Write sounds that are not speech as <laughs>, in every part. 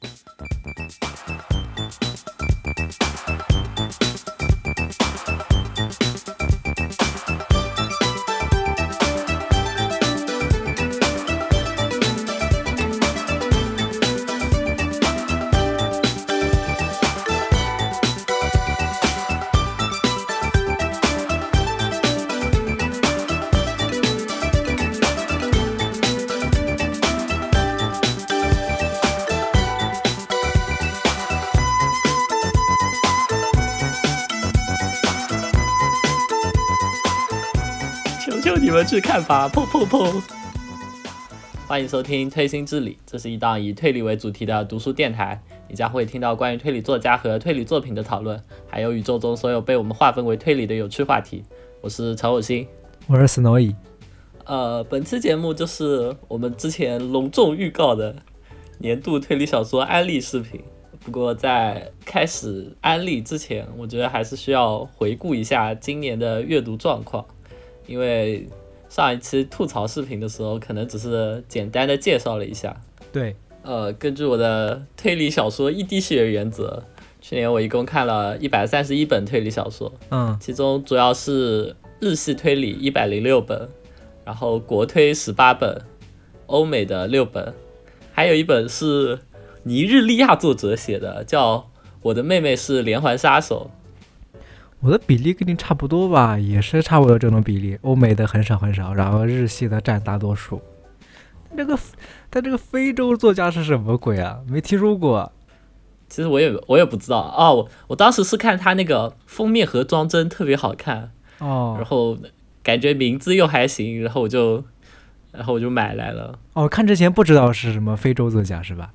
どどどど。去看法！砰砰砰！欢迎收听《推心置理》，这是一档以推理为主题的读书电台。你将会听到关于推理作家和推理作品的讨论，还有宇宙中所有被我们划分为推理的有趣话题。我是陈偶星，我是 Snowy。呃，本期节目就是我们之前隆重预告的年度推理小说安利视频。不过在开始安利之前，我觉得还是需要回顾一下今年的阅读状况，因为上一期吐槽视频的时候，可能只是简单的介绍了一下。对，呃，根据我的推理小说一滴血原则，去年我一共看了一百三十一本推理小说，嗯，其中主要是日系推理一百零六本，然后国推十八本，欧美的六本，还有一本是尼日利亚作者写的，叫《我的妹妹是连环杀手我的比例跟你差不多吧，也是差不多这种比例。欧美的很少很少，然后日系的占大多数。这个他这个非洲作家是什么鬼啊？没听说过。》。其实我也我也不知道啊，我我当时是看他那个封面和装帧特别好看，然哦后感觉名字又还行，然后我就然后我就买来了。哦，看之前不知道是什么非洲作家是吧？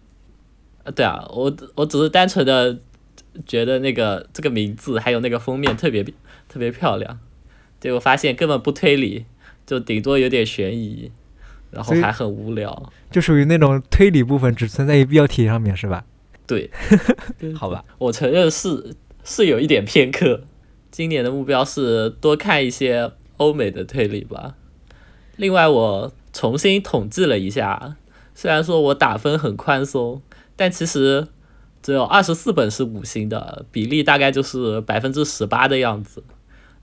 啊，对啊，我我只是单纯的觉得那个这个名字还有那个封面特别特别漂亮，结果发现根本不推理，就顶多有点悬疑，然后还很无聊。就属于那种推理部分只存在于标题上面是吧？<laughs> 对，好吧，我承认是是有一点偏科。今年的目标是多看一些欧美的推理吧。另外，我重新统计了一下，虽然说我打分很宽松，但其实只有二十四本是五星的，比例大概就是百分之十八的样子。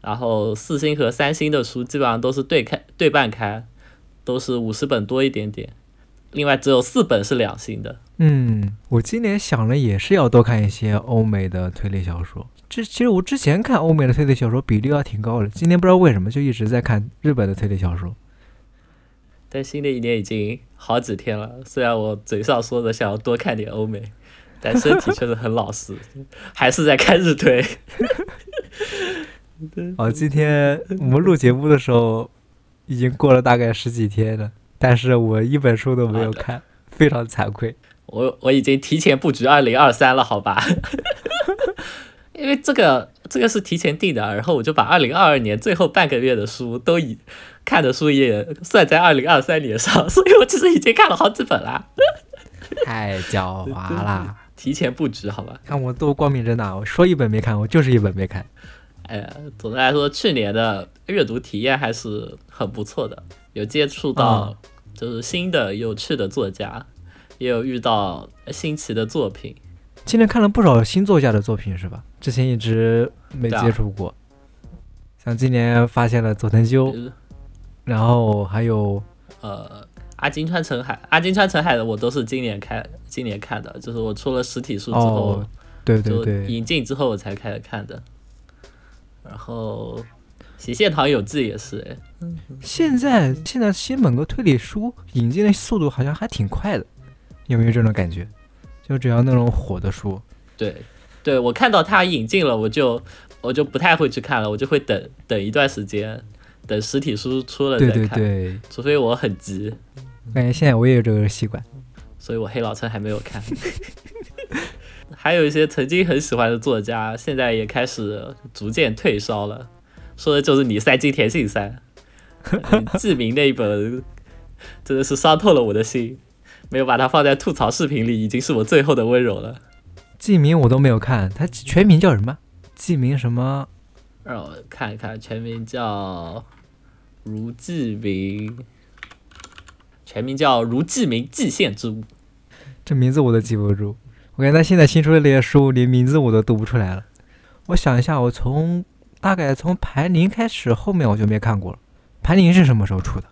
然后四星和三星的书基本上都是对开对半开，都是五十本多一点点。另外只有四本是两星的。嗯，我今年想了也是要多看一些欧美的推理小说。这其实我之前看欧美的推理小说比例还挺高的，今年不知道为什么就一直在看日本的推理小说。但新的一年已经好几天了，虽然我嘴上说着想要多看点欧美，但身体确实很老实，还是在看日推。<laughs> 哦，今天我们录节目的时候已经过了大概十几天了，但是我一本书都没有看，非常惭愧。我我已经提前布局二零二三了，好吧？<laughs> 因为这个这个是提前定的，然后我就把二零二二年最后半个月的书都已看的书也算在二零二三年上，所以我其实已经看了好几本啦。<laughs> 太狡猾啦！提前布局，好吧？看我多光明正大，我说一本没看，我就是一本没看。哎呀，总的来说，去年的阅读体验还是很不错的，有接触到就是新的有趣的作家，也有遇到新奇的作品。今年看了不少新作家的作品是吧？之前一直没接触过，像今年发现了佐藤修然后还有呃，阿金川澄海，阿金川澄海的我都是今年开今年看的，就是我出了实体书之后，哦，对对就对，引进之后我才开始看的。然后《喜线堂有志》也是，哎，现在现在新本格推理书引进的速度好像还挺快的，有没有这种感觉？就只要那种火的书，对，对我看到它引进了，我就我就不太会去看了，我就会等等一段时间，等实体书出了再对看，对对，除非我很急，感觉现在我也有这个习惯。所以我黑老陈还没有看。<laughs> 还有一些曾经很喜欢的作家，现在也开始逐渐退烧了，说的就是你三金田信三，你志明那一本真的是伤透了我的心，没有把它放在吐槽视频里，已经是我最后的温柔了。记名我都没有看，他全名叫什么？记名什么？让我看一看，全名叫如记明，全名叫如记名蓟县之物。这名字我都记不住。我感觉他现在新出的那些书，连名字我都读不出来了。我想一下，我从大概从盘宁开始，后面我就没看过了。盘宁是什么时候出的？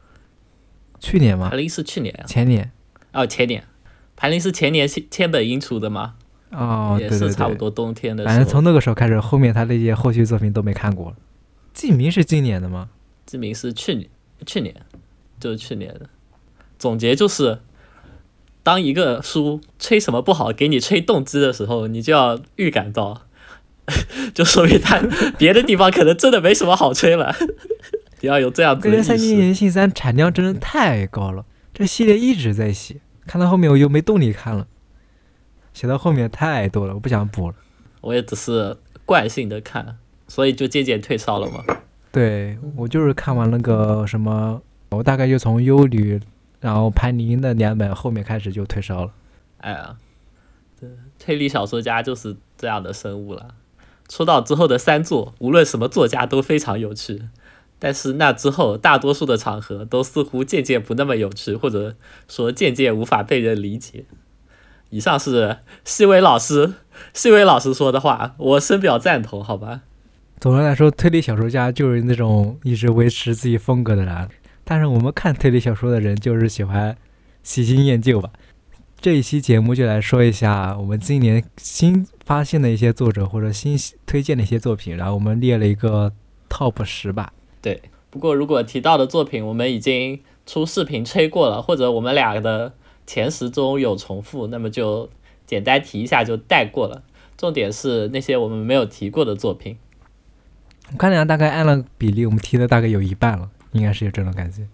去年吗盘？林是去年啊，前年？哦前年，盘林是前年千千本樱出的吗？哦，对对，是差不多冬天的时候反正。从那个时候开始，后面他那些后续作品都没看过了。记名是今年的吗？记名是去年，去年就是去年的。总结就是，当一个书吹什么不好，给你吹动机的时候，你就要预感到，<laughs> 就说明它别的地方可能真的没什么好吹了。<laughs> 你要有这样子的意感觉三年识。言信三产量真的太高了，这系列一直在写，看到后面我又没动力看了，写到后面太多了，我不想补了。我也只是惯性的看，所以就渐渐退烧了嘛。对我就是看完那个什么，我大概就从忧虑，然后潘尼的两本后面开始就退烧了。哎呀，对，推理小说家就是这样的生物了。出道之后的三作，无论什么作家都非常有趣，但是那之后大多数的场合都似乎渐渐不那么有趣，或者说渐渐无法被人理解。以上是西伟老师，<laughs> 西伟老师说的话，我深表赞同，好吧？总的来说，推理小说家就是那种一直维持自己风格的人，但是我们看推理小说的人就是喜欢喜新厌旧吧。这一期节目就来说一下我们今年新发现的一些作者或者新推荐的一些作品，然后我们列了一个 top 十吧。对，不过如果提到的作品我们已经出视频吹过了，或者我们俩的前十中有重复，那么就简单提一下就带过了。重点是那些我们没有提过的作品。我看了下，大概按了比例，我们提的大概有一半了，应该是有这种感觉。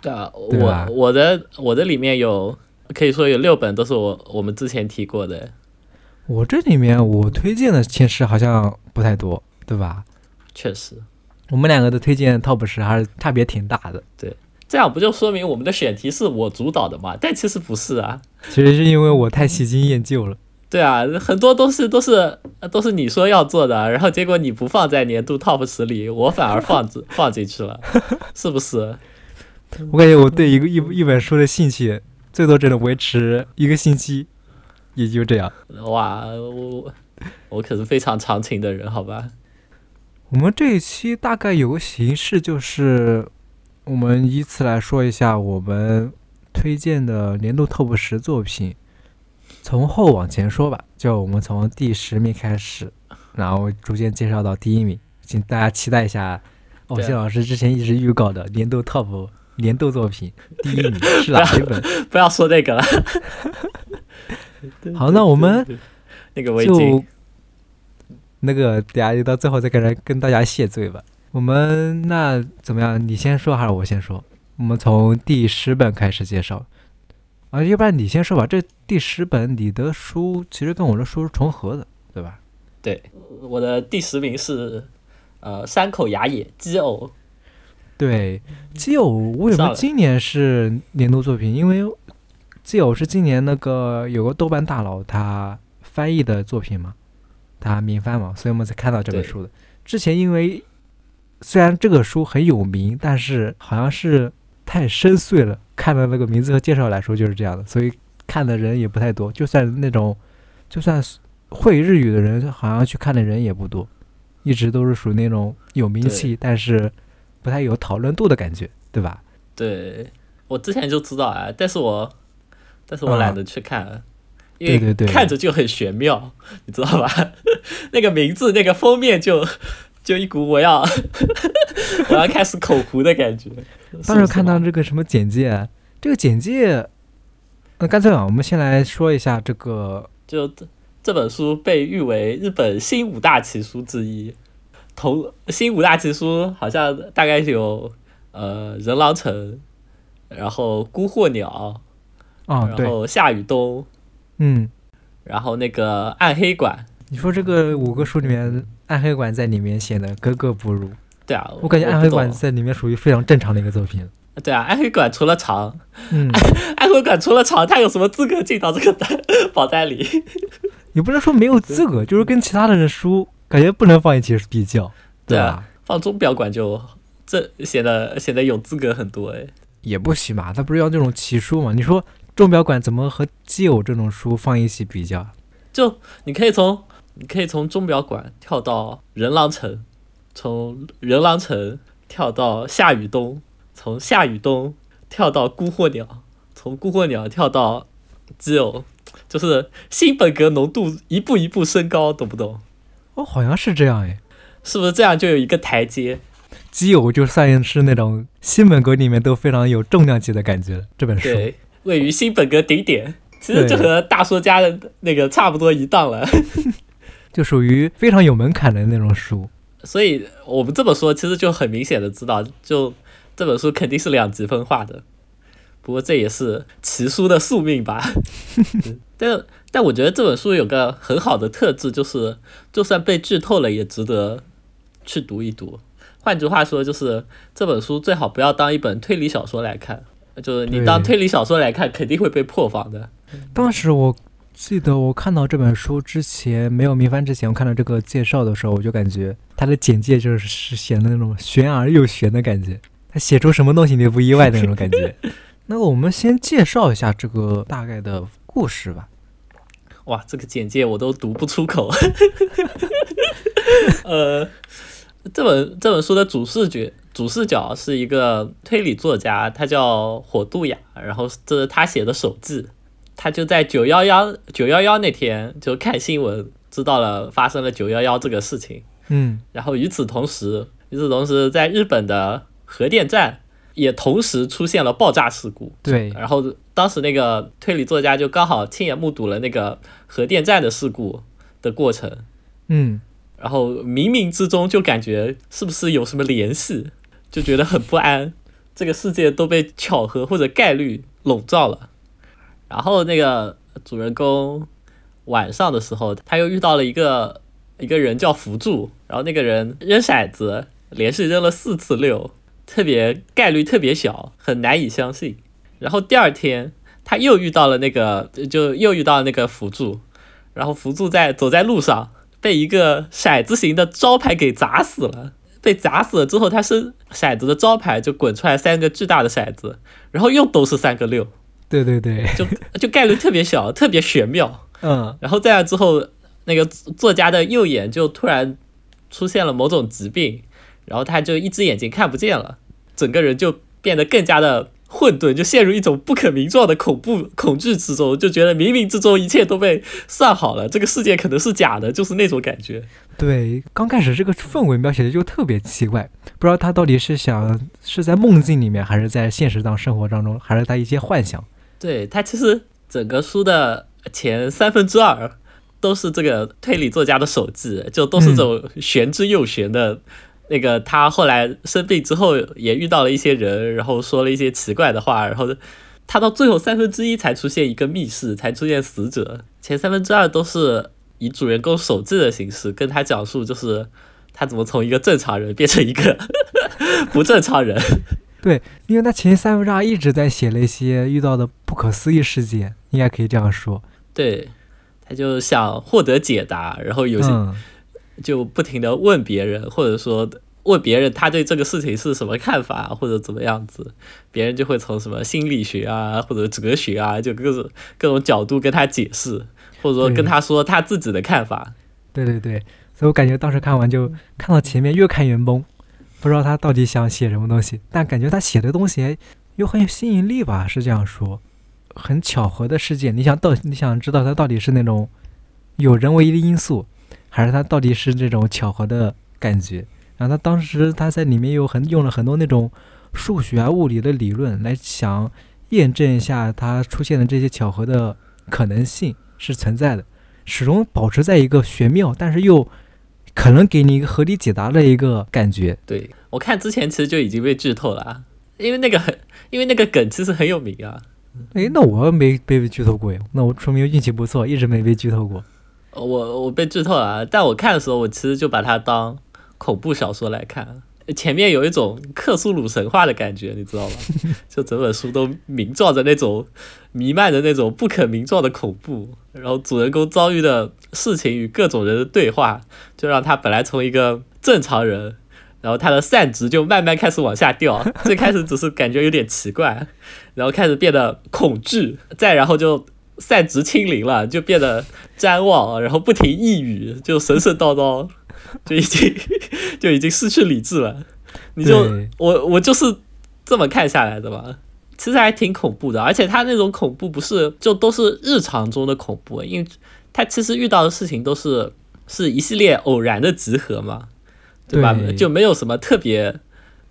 对啊，对我我的我的里面有可以说有六本都是我我们之前提过的。我这里面我推荐的其实好像不太多，对吧？确实，我们两个的推荐 top 十还是差别挺大的。对这样不就说明我们的选题是我主导的嘛？但其实不是啊。其实是因为我太喜新厌旧了。对啊，很多东西都是都是你说要做的，然后结果你不放在年度 top 十里，我反而放放进去了，<laughs> 是不是？我感觉我对一个一一本书的兴趣，最多只能维持一个星期，也就这样。哇，我我可是非常长情的人，好吧？我们这一期大概有个形式，就是我们依次来说一下我们推荐的年度 top 十作品，从后往前说吧，就我们从第十名开始，然后逐渐介绍到第一名，请大家期待一下偶像老师之前一直预告的年度 top 年度作品第一名是哪一本？<laughs> 不要说那个了。<laughs> 好，那我们那个围就巾，那个等下就到最后再跟人跟大家谢罪吧。我们那怎么样？你先说还是我先说？我们从第十本开始介绍，啊，要不然你先说吧。这第十本你的书其实跟我的书是重合的，对吧？对，我的第十名是呃山口雅也基偶，对，基友为什么今年是年度作品？因为基友是今年那个有个豆瓣大佬他翻译的作品嘛，他民翻嘛，所以我们才看到这本书的。之前因为虽然这个书很有名，但是好像是太深邃了，看的那个名字和介绍来说就是这样的，所以看的人也不太多。就算那种就算是会日语的人，好像去看的人也不多，一直都是属于那种有名气，但是不太有讨论度的感觉，对吧？对我之前就知道啊，但是我但是我啊懒得去看，因对对对为看着就很玄妙，你知道吧？<laughs> 那个名字那个封面就就一股我要 <laughs> 我要开始口胡的感觉。当时看到这个什么简介，这个简介，那干脆啊，我们先来说一下这个，就这这本书被誉为日本新五大奇书之一。同新五大奇书好像大概有呃人狼城，然后孤惑鸟，哦，对，然后夏雨冬，嗯，然后那个暗黑馆。你说这个五个书里面，暗黑馆在里面显得格格不入，对啊，我感觉暗黑不懂馆在里面属于非常正常的一个作品，对啊，暗黑 <laughs> 馆除了长，嗯，暗黑馆除了长，他有什么资格进到这个单榜单里？<laughs> 也不能说没有资格，就是跟其他的人书感觉不能放一起比较，对啊吧？放钟表馆就这显得显得有资格很多哎。也不行吧，他不是要那种奇书嘛？你说钟表馆怎么和基友这种书放一起比较？就你可以从你可以从钟表馆跳到人狼城，从人狼城跳到夏雨冬，从夏雨冬跳到孤惑鸟，从孤惑鸟跳到基友，<tsk> 就是新本格浓度一步一步升高，懂不懂？哦，好像是这样哎。是不是这样就有一个台阶？基友就算是那种新本格里面都非常有重量级的感觉。这本书对，位于新本格顶点，其实就和大说家的那个差不多一档了。<laughs> 就属于非常有门槛的那种书。所以我们这么说，其实就很明显的知道，就这本书肯定是两极分化的。不过这也是奇书的宿命吧。<laughs> 但但我觉得这本书有个很好的特质，就是就算被剧透了，也值得去读一读。换句话说，就是这本书最好不要当一本推理小说来看，就是你当推理小说来看，肯定会被破防的。当时我记得我看到这本书之前，没有明翻之前，我看到这个介绍的时候，我就感觉它的简介就是显得那种悬而又悬的感觉，他写出什么东西你都不意外的那种感觉。<laughs> 那我们先介绍一下这个大概的故事吧。哇，这个简介我都读不出口。<laughs> 呃。这本这本书的主视觉主视角是一个推理作家，他叫火杜雅，然后这是他写的手记。他就在九幺幺九幺幺那天就看新闻，知道了发生了九幺幺这个事情。嗯，然后与此同时，与此同时，在日本的核电站也同时出现了爆炸事故。对，然后当时那个推理作家就刚好亲眼目睹了那个核电站的事故的过程。嗯。然后冥冥之中就感觉是不是有什么联系，就觉得很不安。这个世界都被巧合或者概率笼罩了。然后那个主人公晚上的时候，他又遇到了一个一个人叫福柱，然后那个人扔骰子，连续扔了四次六，特别概率特别小，很难以相信。然后第二天他又遇到了那个，就又遇到那个辅助，然后辅助在走在路上。被一个骰子型的招牌给砸死了。被砸死了之后，他是骰子的招牌就滚出来三个巨大的骰子，然后又都是三个六。对对对，<laughs> 就就概率特别小，特别玄妙。嗯，然后在那之后，那个作家的右眼就突然出现了某种疾病，然后他就一只眼睛看不见了，整个人就变得更加的。混沌就陷入一种不可名状的恐怖恐惧之中，就觉得冥冥之中一切都被算好了，这个世界可能是假的，就是那种感觉。对，刚开始这个氛围描写的就特别奇怪，不知道他到底是想是在梦境里面，还是在现实当生活当中，还是他一些幻想。对他其实整个书的前三分之二都是这个推理作家的手记，就都是这种玄之又玄的。那个他后来生病之后也遇到了一些人，然后说了一些奇怪的话，然后他到最后三分之一才出现一个密室，才出现死者。前三分之二都是以主人公手记的形式跟他讲述，就是他怎么从一个正常人变成一个 <laughs> 不正常人。对，因为他前三分之二一直在写那些遇到的不可思议事件，应该可以这样说。对，他就想获得解答，然后有些。就不停的问别人，或者说问别人他对这个事情是什么看法，或者怎么样子，别人就会从什么心理学啊，或者哲学啊，就各种各种角度跟他解释，或者说跟他说他自己的看法。对对对，所以我感觉当时看完就看到前面越看越懵，不知道他到底想写什么东西，但感觉他写的东西又很有吸引力吧，是这样说，很巧合的事件，你想到你想知道他到底是那种有人为的因素。还是他到底是这种巧合的感觉？然后他当时他在里面有很用了很多那种数学啊、物理的理论来想验证一下他出现的这些巧合的可能性是存在的，始终保持在一个玄妙，但是又可能给你一个合理解答的一个感觉。对我看之前其实就已经被剧透了，因为那个很因为那个梗其实很有名啊。诶，那我没被剧透过呀，那我说明运气不错，一直没被剧透过。我我被剧透了，但我看的时候，我其实就把它当恐怖小说来看。前面有一种克苏鲁神话的感觉，你知道吗？<laughs> 就整本书都名状着那种弥漫着那种不可名状的恐怖。然后主人公遭遇的事情与各种人的对话，就让他本来从一个正常人然后他的善值就慢慢开始往下掉。<laughs> 最开始只是感觉有点奇怪，然后开始变得恐惧，再然后就善值清零了，就变得瞻望，然后不停抑郁，就神神叨叨，就已经就已经失去理智了。你就我我就是这么看下来的嘛。其实还挺恐怖的，而且他那种恐怖不是就都是日常中的恐怖，因为他其实遇到的事情都是是一系列偶然的集合嘛，对吧？对就没有什么特别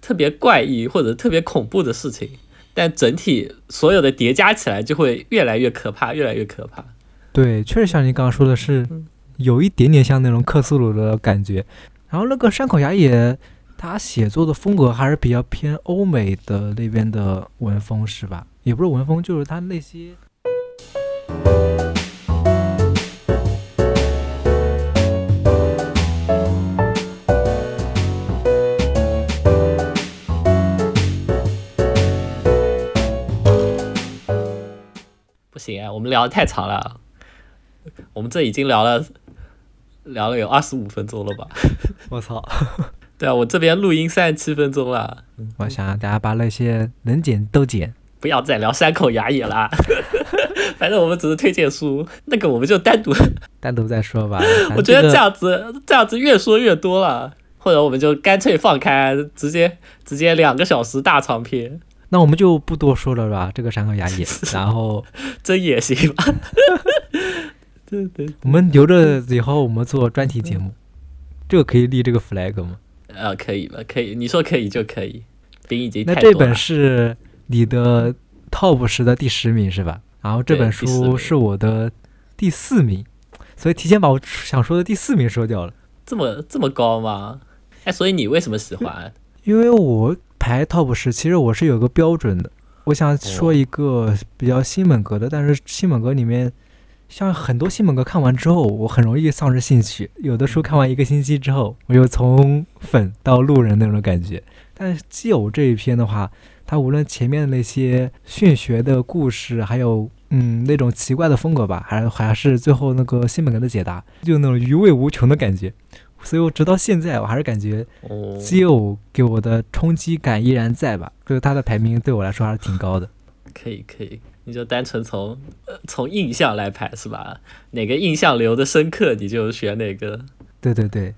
特别怪异或者特别恐怖的事情，但整体所有的叠加起来就会越来越可怕，越来越可怕。对，确实像你刚刚说的是，有一点点像那种克苏鲁的感觉。然后那个山口雅也，他写作的风格还是比较偏欧美的那边的文风，是吧？也不是文风，就是他那些。不行啊，我们聊的太长了，我们这已经聊了聊了有二十五分钟了吧？<laughs> 我操！对啊，我这边录音三十七分钟了，我想让大家把那些能剪都剪。不要再聊山口雅也啦。<laughs> 反正我们只是推荐书，那个我们就单独。<laughs> 单独再说吧。<laughs> 我觉得这这个样子这样子越说越多了，或者我们就干脆放开，直接直接两个小时大长篇，那我们就不多说了吧。这个山口雅也，然后真也行吧？对对，我们留着以后我们做专题节目，这个可以立这个 flag 吗？呃，可以了，可以，你说可以就可以。饼已经那这本是你的 top 十的第十名是吧？然后这本书是我的第四名，所以提前把我想说的第四名说掉了。这么这么高吗？哎，所以你为什么喜欢？因为我排 top 十，其实我是有个标准的。我想说一个比较新本格的，但是新本格里面，像很多新本格看完之后，我很容易丧失兴趣。有的书看完一个星期之后，我又从粉到路人那种感觉。但是基友这一篇的话，它无论前面的那些玄学的故事，还有嗯那种奇怪的风格吧，还还是最后那个新本格的解答，就那种余味无穷的感觉。所以我直到现在，我还是感觉，基友给我的冲击感依然在吧？就是它的排名对我来说还是挺高的。可以可以，你就单纯从呃从印象来排是吧？哪个印象留的深刻，你就选哪个。对对对。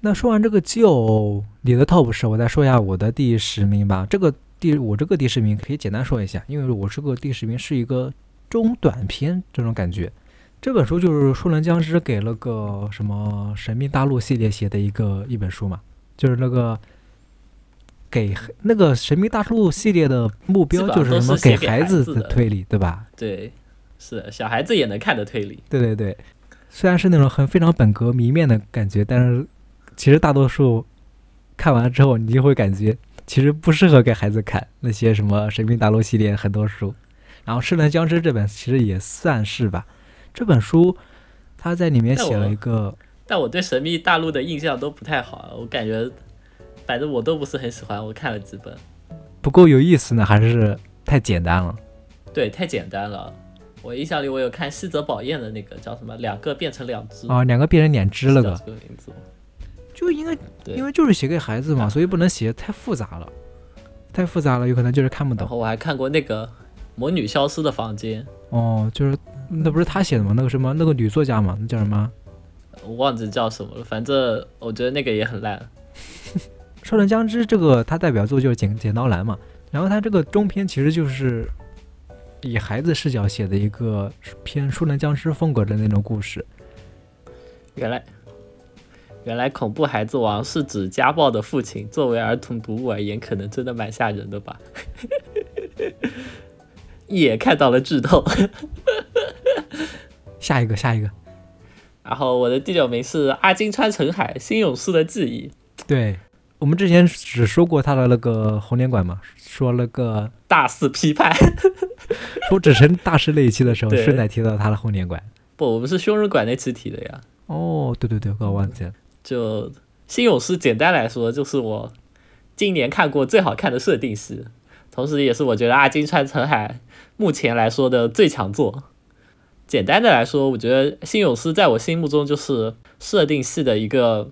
那说完这个基友你的 top 十，我再说一下我的第十名吧。这个第我这个第十名可以简单说一下，因为我这个第十名是一个中短篇这种感觉。这本书就是书人僵尸给了个什么神秘大陆系列写的一个一本书嘛，就是那个给那个神秘大陆系列的目标就是什么给孩子的的推理，对吧？对，是小孩子也能看的推理。对对对，虽然是那种很非常本格迷面的感觉，但是其实大多数看完之后，你就会感觉其实不适合给孩子看那些什么《神秘大陆》系列很多书。然后《世人僵尸》这本其实也算是吧，这本书他在里面写了一个，但我对神秘大陆的印象都不太好，我感觉反正我都不是很喜欢。我看了几本，不够有意思呢，还是太简单了。对，太简单了。我印象里我有看西泽宝彦的那个叫什么，两个变成两只，啊，两个变成两只了是叫个，这个名字。就应该对因为就是写给孩子嘛，所以不能写太复杂了，太复杂了有可能就是看不懂。然后我还看过那个《魔女消失的房间》，哦，就是那不是他写的吗？那个什么那个女作家嘛，那叫什么？我忘记叫什么了，反正我觉得那个也很烂。《少年将之》这个它代表作就是剪剪刀男嘛，然后它这个中篇其实就是以孩子视角写的一个偏舒人僵尸风格的那种故事。原来，原来恐怖孩子王是指家暴的父亲。作为儿童读物而言，可能真的蛮吓人的吧。一眼看到了剧透。下一个，下一个，然后我的第九名是阿金川澄海《新勇士的记忆》，对我们之前只说过他的那个红莲馆嘛，说那个大肆批判。<laughs> 说只成大师那一期的时候，顺带提到他的红莲馆。不，我们是凶人馆那期提的呀。哦，对对对，我忘记了。就新勇士，简单来说就是我今年看过最好看的设定系，同时也是我觉得阿金川澄海目前来说的最强作。简单的来说，我觉得新勇士在我心目中就是设定系的一个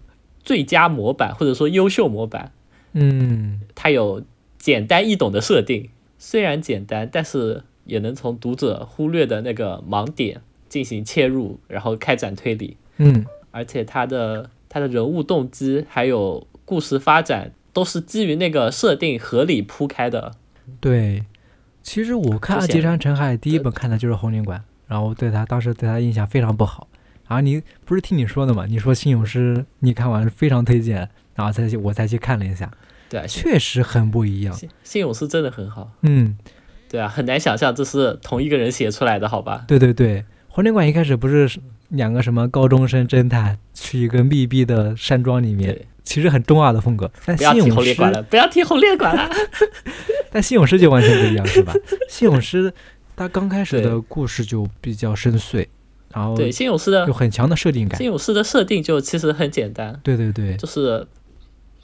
最佳模板或者说优秀模板，嗯，它有简单易懂的设定，虽然简单，但是也能从读者忽略的那个盲点进行切入，然后开展推理。嗯，而且它的它的人物动机还有故事发展都是基于那个设定合理铺开的。对。其实我看《之前极山陈海》第一本看的就是《红领馆》，然后对他当时对他印象非常不好。然后你不是听你说的吗？你说《新勇士》你看完非常推荐，然后才去我才去看了一下，对啊，确实很不一样。新新勇士真的很好。嗯，对啊，很难想象这是同一个人写出来的，好吧？对对对，《红灵馆》一开始不是两个什么高中生侦探去一个密闭的山庄里面，其实很中二的风格。但不要提新勇士红莲馆了，不要提红莲馆了。<laughs> 但新勇士就完全不一样，是吧？新勇士他刚开始的故事就比较深邃，然后对，新勇士的有很强的设定感。新。勇士的设定就其实很简单，对对对，就是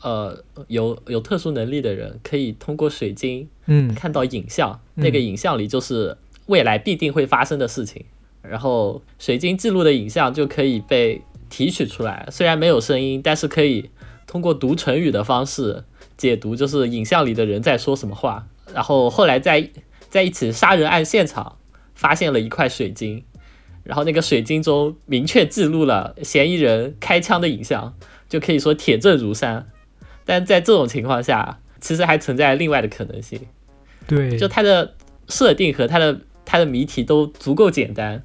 呃有有特殊能力的人可以通过水晶嗯。看到影像，嗯。那个影像里就是未来必定会发生的事情，然后水晶记录的影像就可以被提取出来，虽然没有声音，但是可以通过读唇语的方式解读，就是影像里的人在说什么话。然后后来在在一起杀人案现场发现了一块水晶，然后那个水晶中明确记录了嫌疑人开枪的影像，就可以说铁证如山。但在这种情况下，其实还存在另外的可能性。对，就它的设定和它的它的谜题都足够简单，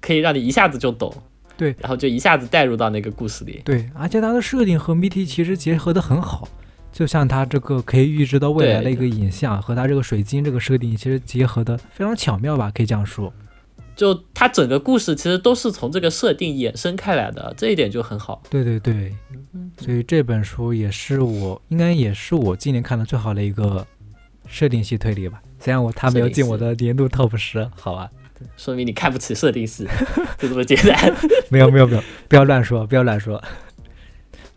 可以让你一下子就懂，对然后就一下子带入到那个故事里。对，而且它的设定和谜题其实结合的很好，就像它这个可以预知到未来的一个影像和它这个水晶这个设定其实结合的非常巧妙吧，可以这样说。就它整个故事其实都是从这个设定衍生开来的，这一点就很好。对对对，所以这本书也是我应该也是我今年看的最好的一个设定系推理吧。虽然我它没有进我的年度 top 十，好吧？说明你看不起设定系，就 <laughs> 这么简单。没有没有没有，不要乱说，不要乱说。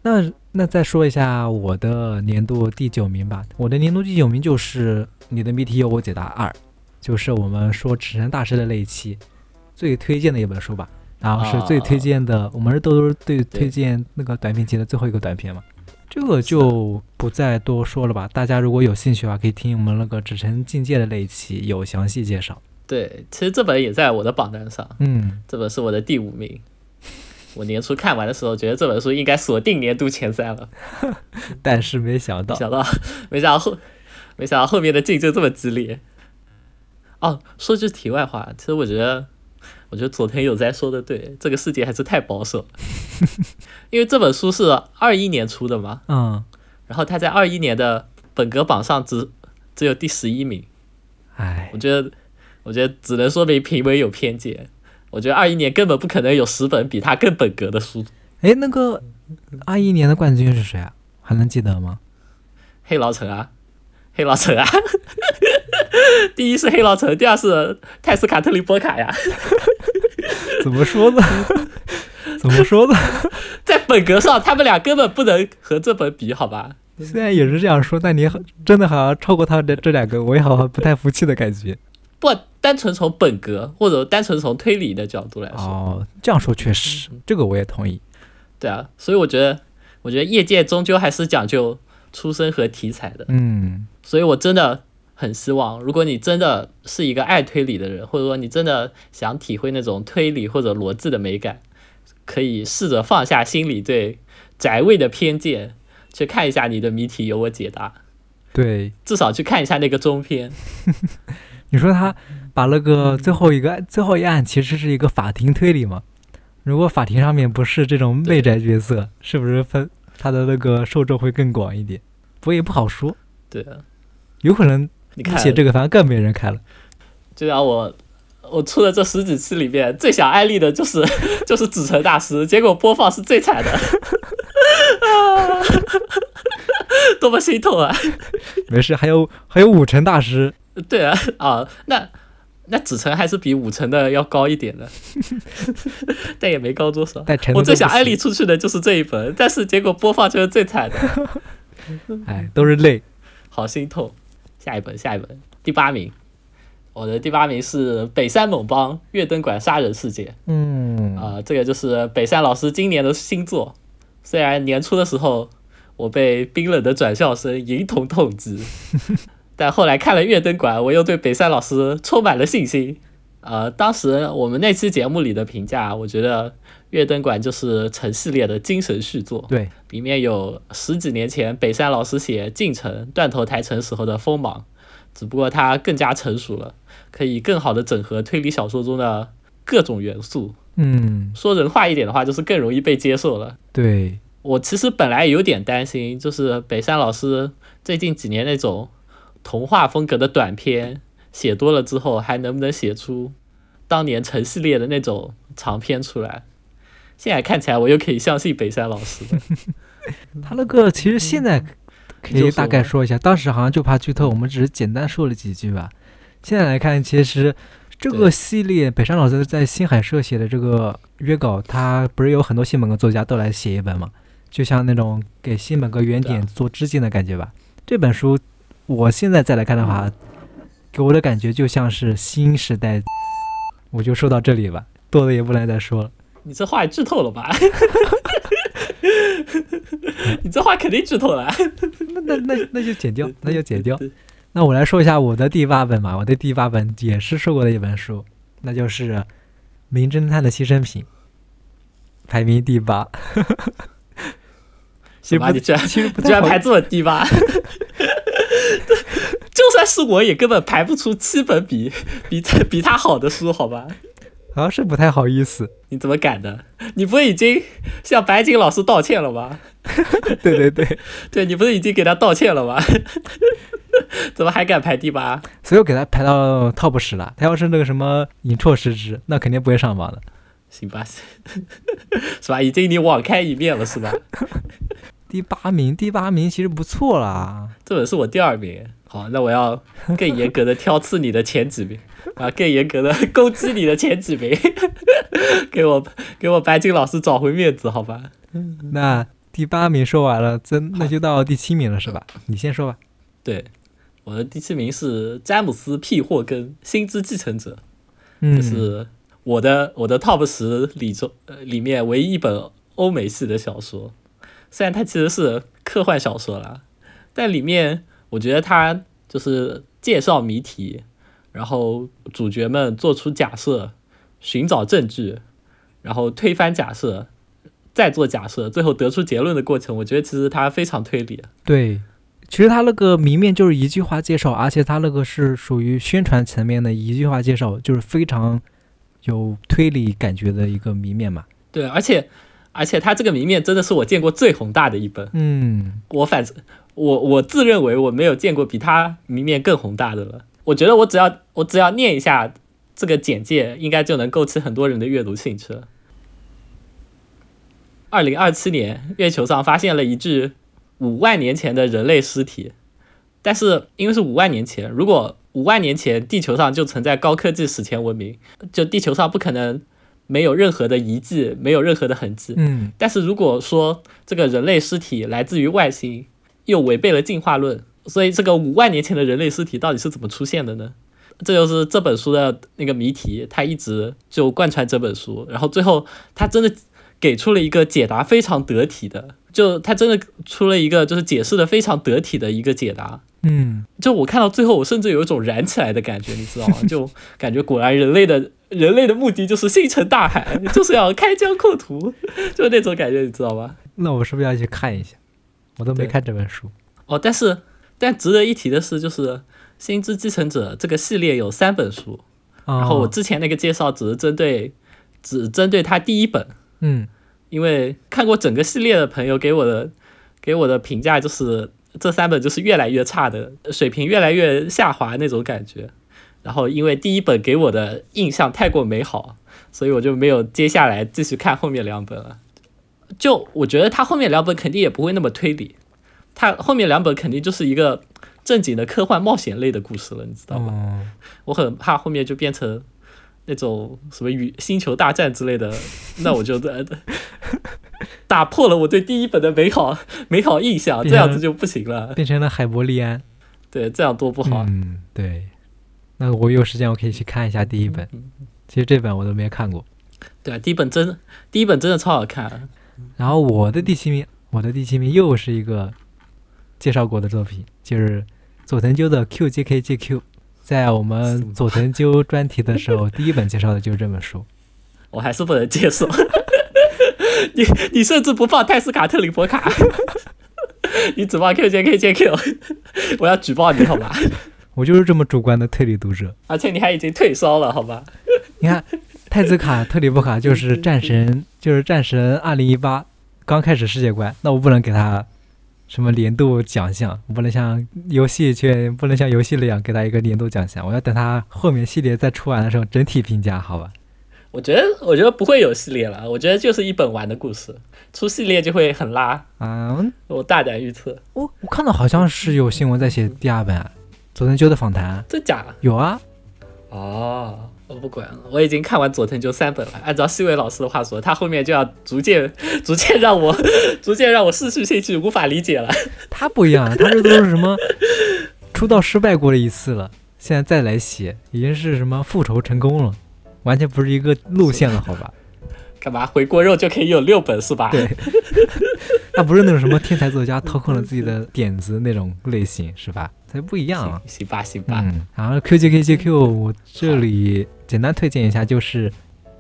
那那再说一下我的年度第九名吧。我的年度第九名就是《你的谜题由我解答二》，就是我们说纸神大师的那一期最推荐的一本书吧。然后是最推荐的，我们是都是对推荐那个短篇集的最后一个短篇嘛。这个就不再多说了吧。大家如果有兴趣的话，可以听我们那个纸城境界的那一期，有详细介绍。对，其实这本也在我的榜单上，嗯，这本是我的第五名。我年初看完的时候，觉得这本书应该锁定年度前三了，<laughs> 但是没想到没，想到，没想到后，没想到后面的竞争这么激烈。哦，说句题外话，其实我觉得，我觉得佐藤有哉说的对，这个世界还是太保守了，<laughs> 因为这本书是二一年出的嘛，嗯，然后他在二一年的本格榜上只只有第十一名，哎我，觉得，我觉得只能说明评委有偏见。我觉得二一年根本不可能有十本比他更本格的书。哎，那个二一年的冠军是谁啊？还能记得吗？黑牢城啊，黑老城啊，<laughs> 第一是黑老城，第二是泰斯卡特林波卡呀。<laughs> 怎么说呢？<laughs> 怎么说呢？在本格上，他们俩根本不能和这本比，好吧？虽然也是这样说，但你好真的好像超过他的这两个，我也好像不太服气的感觉。不单纯从本格或者单纯从推理的角度来说，哦，这样说确实，这个我也同意。对啊，所以我觉得，我觉得业界终究还是讲究出身和题材的。嗯，所以我真的很希望，如果你真的是一个爱推理的人，或者说你真的想体会那种推理或者逻辑的美感，可以试着放下心里对宅味的偏见，去看一下你的谜题由我解答，对，至少去看一下那个中篇。你说他把那个最后一个最后一案其实是一个法庭推理嘛？如果法庭上面不是这种媚宅角色，是不是分他的那个受众会更广一点？不过也不好说，对啊，有可能你看，写这个反而更没人看了。就像我。我出的这十几期里面，最想安利的就是 <laughs> 就是纸城大师，结果播放是最惨的，啊，<laughs> 多么心痛啊！没事，还有还有武成大师，对啊，啊，那那纸城还是比五成的要高一点的，<laughs> 但也没高多少。但我最想安利出去的就是这一本，但是结果播放就是最惨的，<laughs> 哎，都是泪。好心痛。下一本，下一本，第八名，我的第八名是北山猛邦月灯馆杀人事件。嗯，啊、这个就是北山老师今年的新作，虽然年初的时候我被冰冷的转校生迎头痛击，<laughs> 但后来看了《月灯馆》，我又对北山老师充满了信心。呃，当时我们那期节目里的评价，我觉得《月灯馆》就是成系列的精神续作，对，里面有十几年前北山老师写《进城》断头台城时候的锋芒，只不过它更加成熟了，可以更好的整合推理小说中的各种元素。嗯，说人话一点的话，就是更容易被接受了。对，我其实本来有点担心，就是北山老师最近几年那种童话风格的短篇写多了之后，还能不能写出当年成系列的那种长篇出来？现在看起来，我又可以相信北山老师了。<laughs> 他那个其实现在可以大概说一下，当时好像就怕剧透，我们只是简单说了几句吧。现在来看，其实这个系列北山老师在新海社写的这个约稿，他不是有很多新本格作家都来写一本嘛？就像那种给新本格原点做致敬的感觉吧。这本书我现在再来看的话，给我的感觉就像是新时代。我就说到这里吧，多的也不能再说了。你这话也剧透了吧？<laughs> 你这话肯定剧透了。那那那那就剪掉，那就剪掉。那我来说一下我的第八本吧，我的第八本也是说过的一本书，那就是《名侦探的牺牲品》，排名第八。<laughs> 其实不，什么？你居然居然排这么低吧？<laughs> 是我也根本排不出七本比 <laughs> 比他比他好的书，好吧？好像是不太好意思。你怎么敢的？你不是已经向白景老师道歉了吗？对 <laughs> 对对，对 <laughs> 你不是已经给他道歉了吗？怎么还敢排第八？所以我给他排到 top 十了。他要是那个什么引错失之，那肯定不会上榜的。行吧，是吧？已经你网开一面了，是吧？第八名，第八名其实不错啦。这本是我第二名。好，那我要更严格的挑刺你的前几名，啊，更严格的攻击你的前几名，给我给我白金老师找回面子，好吧？那第八名说完了，真那就到第七名了，是吧？你先说吧。对，我的第七名是詹姆斯 ·P· 霍根《星之继承者》，嗯，这是我的我的 Top 十里中呃里面唯一一本欧美系的小说。虽然它其实是科幻小说啦，但里面我觉得他就是介绍谜题，然后主角们做出假设，寻找证据，然后推翻假设，再做假设，最后得出结论的过程，我觉得其实他非常推理。对，其实他那个谜面就是一句话介绍，而且他那个是属于宣传层面的一句话介绍，就是非常有推理感觉的一个谜面嘛。对，而且而且他这个谜面真的是我见过最宏大的一本。嗯，我反正我我自认为我没有见过比它谜面更宏大的了。我觉得我只要我只要念一下这个简介，应该就能勾起很多人的阅读兴趣了。二零二七年，月球上发现了一具五万年前的人类尸体，但是因为是五万年前，如果五万年前地球上就存在高科技史前文明，就地球上不可能没有任何的遗迹，没有任何的痕迹。嗯，但是如果说这个人类尸体来自于外星，又违背了进化论，所以这个五万年前的人类尸体到底是怎么出现的呢？这就是这本书的那个谜题，它一直就贯穿这本书，然后最后它真的给出了一个解答非常得体的，就它真的出了一个就是解释的非常得体的一个解答。嗯，就我看到最后，我甚至有一种燃起来的感觉，你知道吗？<laughs> 就感觉果然人类的人类的目的就是星辰大海，就是要开疆扩土，<laughs> 就那种感觉，你知道吗？那我是不是要去看一下？我都没看这本书。哦，但是但值得一提的是，就是《星之继承者》这个系列有三本书，然然后我之前那个介绍只是针对只针对他第一本，嗯因为看过整个系列的朋友给我的给我的评价就是这三本就是越来越差的水平越来越下滑那种感觉。然后因为第一本给我的印象太过美好，所以我就没有接下来继续看后面两本了。就我觉得他后面两本肯定也不会那么推理，他后面两本肯定就是一个正经的科幻冒险类的故事了，你知道吗？哦，我很怕后面就变成那种什么与星球大战之类的，<laughs> 那我就呃打破了我对第一本的美好 <laughs> 美好印象，这样子就不行了。变成了海伯利安。对，这样多不好。嗯，对。那我有时间我可以去看一下第一本。其实这本我都没看过。对啊，第一本真第一本真的超好看。然后我的第七名，我的第七名又是一个介绍过的作品，就是佐藤鸠的 QJKJQ。在我们佐藤鸠专题的时候，第一本介绍的就是这本书。<laughs> 我还是不能接受，<laughs> 你你甚至不放泰斯卡特里博卡，<laughs> 你只放 QJKJQ，我要举报你好吧？我就是这么主观的推理读者，而且你还已经退烧了好吧？你看。太子卡特里布卡就是战神，就是战神二零一八刚开始世界观，那我不能给他什么年度奖项，不能像游戏圈不能像游戏那样给他一个年度奖项，我要等他后面系列再出完的时候整体评价，好吧？我觉得我觉得不会有系列了，我觉得就是一本完的故事，出系列就会很拉。嗯，我大胆预测。我我看到好像是有新闻在写第二本，佐藤鸠的访谈，真假？有啊。哦。我不管了，我已经看完佐藤就三本了。按照西尾老师的话说，他后面就要逐渐、逐渐让我、<laughs> 逐渐让我失去兴趣，无法理解了。他不一样，他这都是什么出道失败过了一次了，现在再来写，已经是什么复仇成功了，完全不是一个路线了，好吧？<laughs> 干嘛回锅肉就可以有六本是吧？<laughs> 对，他不是那种什么天才作家掏空了自己的点子那种类型，是吧？它不一样。行吧，行吧。嗯，然后 Q J K J Q，我这里。简单推荐一下，就是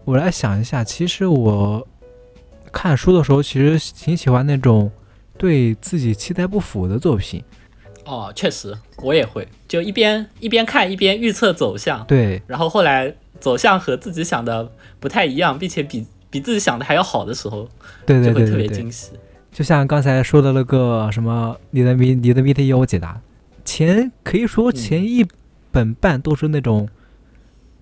我来想一下，其实我看书的时候，其实挺喜欢那种对自己期待不符的作品。哦，确实，我也会，就一边一边看一边预测走向。对，然后后来走向和自己想的不太一样，并且比比自己想的还要好的时候，对对对，就会特别惊喜。就像刚才说的那个什么，你的谜，你的谜题要我解答，前可以说前一本半都是那种。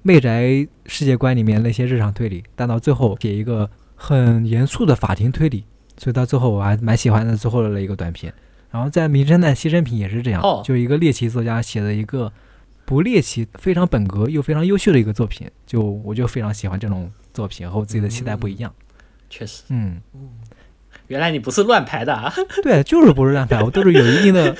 媚宅世界观里面那些日常推理，但到最后写一个很严肃的法庭推理，所以到最后我还蛮喜欢的最后的一个短片。然后在《名侦探牺牲品》也是这样，就一个猎奇作家写的一个不猎奇、非常本格又非常优秀的一个作品，就我就非常喜欢这种作品，和我自己的期待不一样。确实，嗯，原来你不是乱排的啊？<laughs> 对，就是不是乱排，我都是有一定的。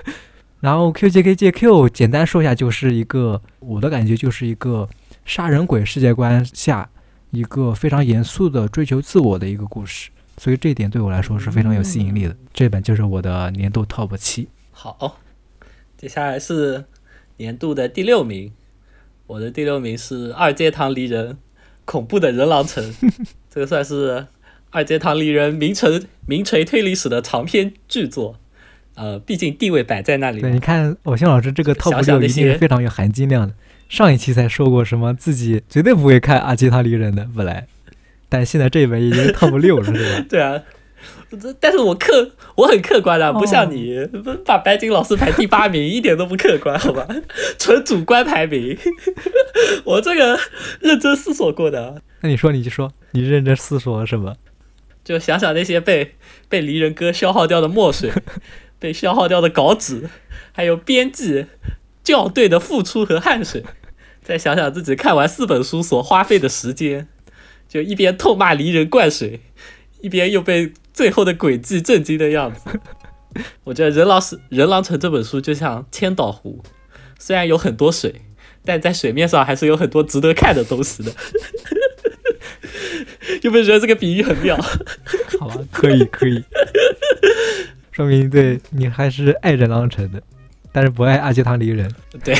<laughs> 然后 QJKJQ 简单说一下，就是一个我的感觉就是一个杀人鬼世界观下一个非常严肃的追求自我的一个故事，所以这一点对我来说是非常有吸引力的。这本就是我的年度 TOP 七。好，接下来是年度的第六名，我的第六名是二阶堂离人恐怖的人狼城，<laughs> 这个算是二阶堂离人名城名垂推理史的长篇巨作。呃，毕竟地位摆在那里。对，你看偶像老师这个 top 六一定是非常有含金量的。上一期才说过什么自己绝对不会看《阿基塔离人》的本来，但现在这一本已经 top 六了，<laughs> 是吧？对啊，但是我客我很客观的，不像你把白金老师排第八名，一点都不客观，好吧？<laughs> 纯主观排名。我这个认真思索过的。那你说，你就说，你认真思索了什么？就想想那些被被离人哥消耗掉的墨水。被消耗掉的稿纸，还有编辑校对的付出和汗水，再想想自己看完四本书所花费的时间，就一边痛骂离人灌水，一边又被最后的轨迹震惊的样子。我觉得《人狼是人狼城》这本书就像千岛湖，虽然有很多水，但在水面上还是有很多值得看的东西的。有没有觉得这个比喻很妙？<laughs> 好吧，可以可以。说明对你还是爱着狼城的，但是不爱阿基汤离人。<laughs> 对，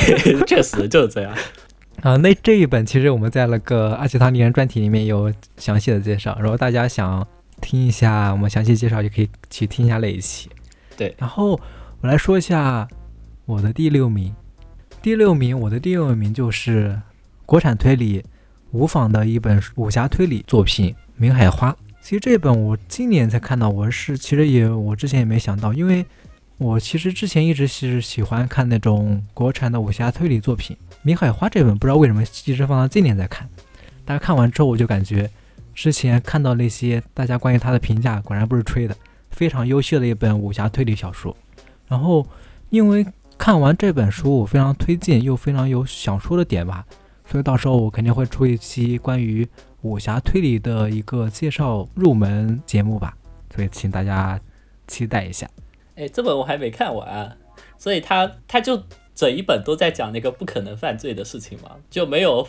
确实就是这样。啊，那这一本其实我们在那个阿基汤离人专题里面有详细的介绍，如果大家想听一下我们详细介绍，就可以去听一下那一期。对，然后我来说一下我的第六名。第六名，我的第六名就是国产推理无仿的一本武侠推理作品《明海花》。其实这本我今年才看到，我是其实也我之前也没想到，因为我其实之前一直是喜欢看那种国产的武侠推理作品。《明海花》这本不知道为什么一直放到今年在看，但是看完之后我就感觉之前看到那些大家关于它的评价果然不是吹的，非常优秀的一本武侠推理小说。然后因为看完这本书，我非常推荐又非常有想说的点吧，所以到时候我肯定会出一期关于。武侠推理的一个介绍入门节目吧，所以请大家期待一下。哎，这本我还没看完，所以他他就整一本都在讲那个不可能犯罪的事情嘛，就没有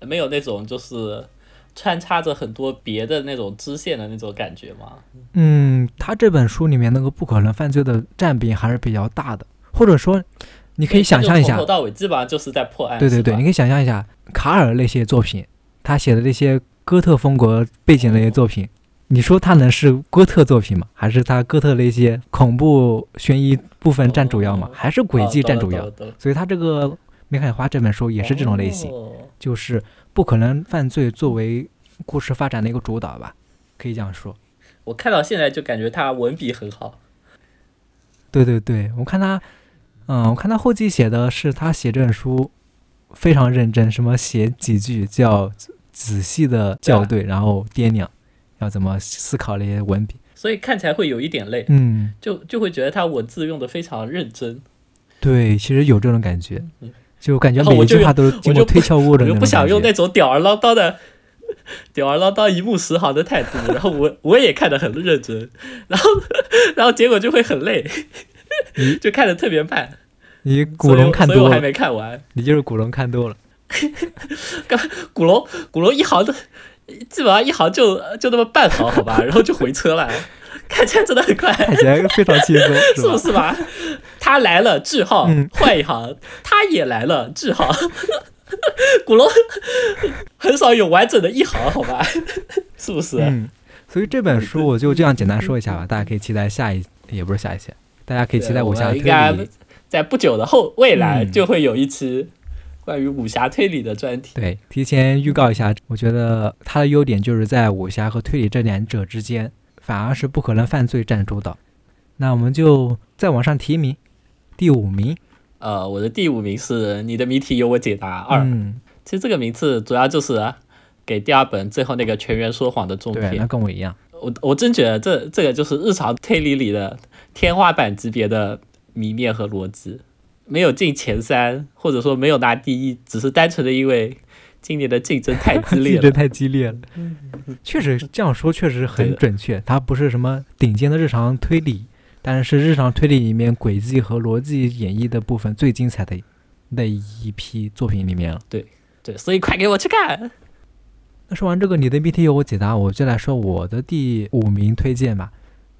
没有那种就是穿插着很多别的那种支线的那种感觉吗？嗯，他这本书里面那个不可能犯罪的占比还是比较大的，或者说，你可以想象一下从头，到尾基本上就是在破案。对对对，你可以想象一下卡尔那些作品，他写的那些哥特风格背景的那些作品，你说他能是哥特作品吗？还是他哥特那些恐怖悬疑部分占主要吗哦？还是诡计占主要？所以他这个《梅海花》这本书也是这种类型，哦就是不可能犯罪作为故事发展的一个主导吧，可以这样说。我看到现在就感觉他文笔很好。对对对，我看他，嗯，我看他后记写的是他写这本书非常认真，什么写几句就要仔细的校对，然后掂量要怎么思考那些文笔。所以看起来会有一点累，嗯，就就会觉得他文字用的非常认真，对，其实有这种感觉嗯，就感觉每一句话都是经过推敲过的那我就不想。用那种吊儿郎当的、吊儿郎当、一目十行的态度，<laughs> 然后我我也看得很认真，然后然后结果就会很累，<laughs> 就看得特别慢。你古龙看所以我还多了，没看完。你就是古龙看多了。古龙古龙一行的，基本上一行就就那么半行，好吧，<laughs> 然后就回车了，看起来真的很快。看起来非常轻松，是是不？是吧？他来了，句号嗯，换一行，他也来了，句号。<laughs> 古龙很少有完整的一行，好吧？<laughs> 是不是？嗯，所以这本书我就这样简单说一下吧，大家可以期待下一，也不是下一期，大家可以期待我武侠推们应该理。在不久的后未来嗯就会有一期关于武侠推理的专题。对，提前预告一下，我觉得它的优点就是在武侠和推理这两者之间，反而是不可能犯罪占主导。那我们就再往上提名，第五名呃，我的第五名是你的谜题由我解答二。嗯，其实这个名字主要就是给第二本最后那个全员说谎的中对，那。跟我一样。我我真觉得这这个就是日常推理里的天花板级别的谜面和逻辑，没有进前三，或者说没有拿第一，只是单纯的因为今年的竞争太激烈 <laughs> 竞争了。太激烈了，确实这样说确实很准确。它不是什么顶尖的日常推理，但是是日常推理里面轨迹和逻辑演绎的部分最精彩的那一批作品里面了。对，所以快给我去看。那说完这个，你的谜题由我解答，我就来说我的第五名推荐吧。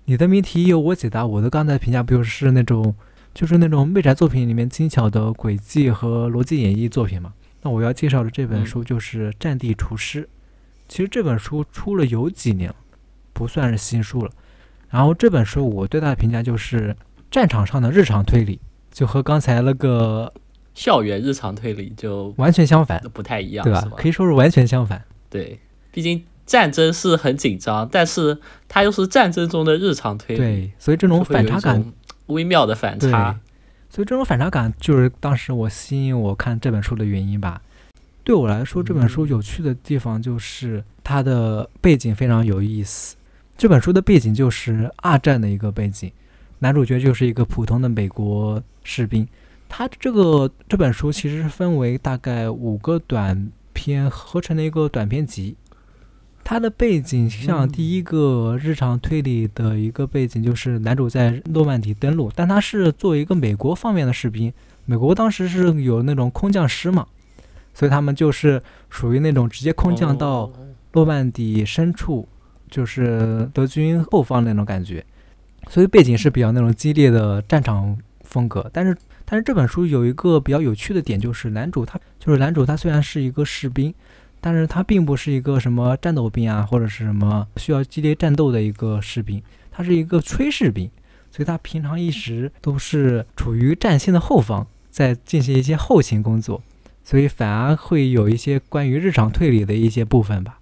你的谜题由我解答，我的刚才评价不就是那种，就是那种媚宅作品里面精巧的轨迹和逻辑演绎作品嘛？那我要介绍的这本嗯书就是《战地厨师》。其实这本书出了有几年了，不算是新书了。然后这本书我对它的评价就是战场上的日常推理，就和刚才那个校园日常推理就完全相反，不太一样，对吧？可以说是完全相反。对，毕竟战争是很紧张，但是它又是战争中的日常推理，对，所以这种反差感种微妙的反差。，所以这种反差感就是当时我吸引我看这本书的原因吧。对我来说，这本书有趣的地方就是它的背景非常有意思。这本书的背景就是二战的一个背景，男主角就是一个普通的美国士兵。他这个这本书其实是分为大概五个短篇合成的一个短篇集。它的背景像第一个日常推理的一个背景，就是男主在诺曼底登陆，但他是作为一个美国方面的士兵，美国当时是有那种空降师嘛，所以他们就是属于那种直接空降到哦诺曼底深处，就是德军后方那种感觉，所以背景是比较那种激烈的战场风格。但是，但是这本书有一个比较有趣的点，就是男主他就是男主他虽然是一个士兵，但是他并不是一个什么战斗兵啊，或者是什么需要激烈战斗的一个士兵，他是一个炊事兵，所以他平常一直都是处于战线的后方，在进行一些后勤工作。所以反而会有一些关于日常推理的一些部分吧。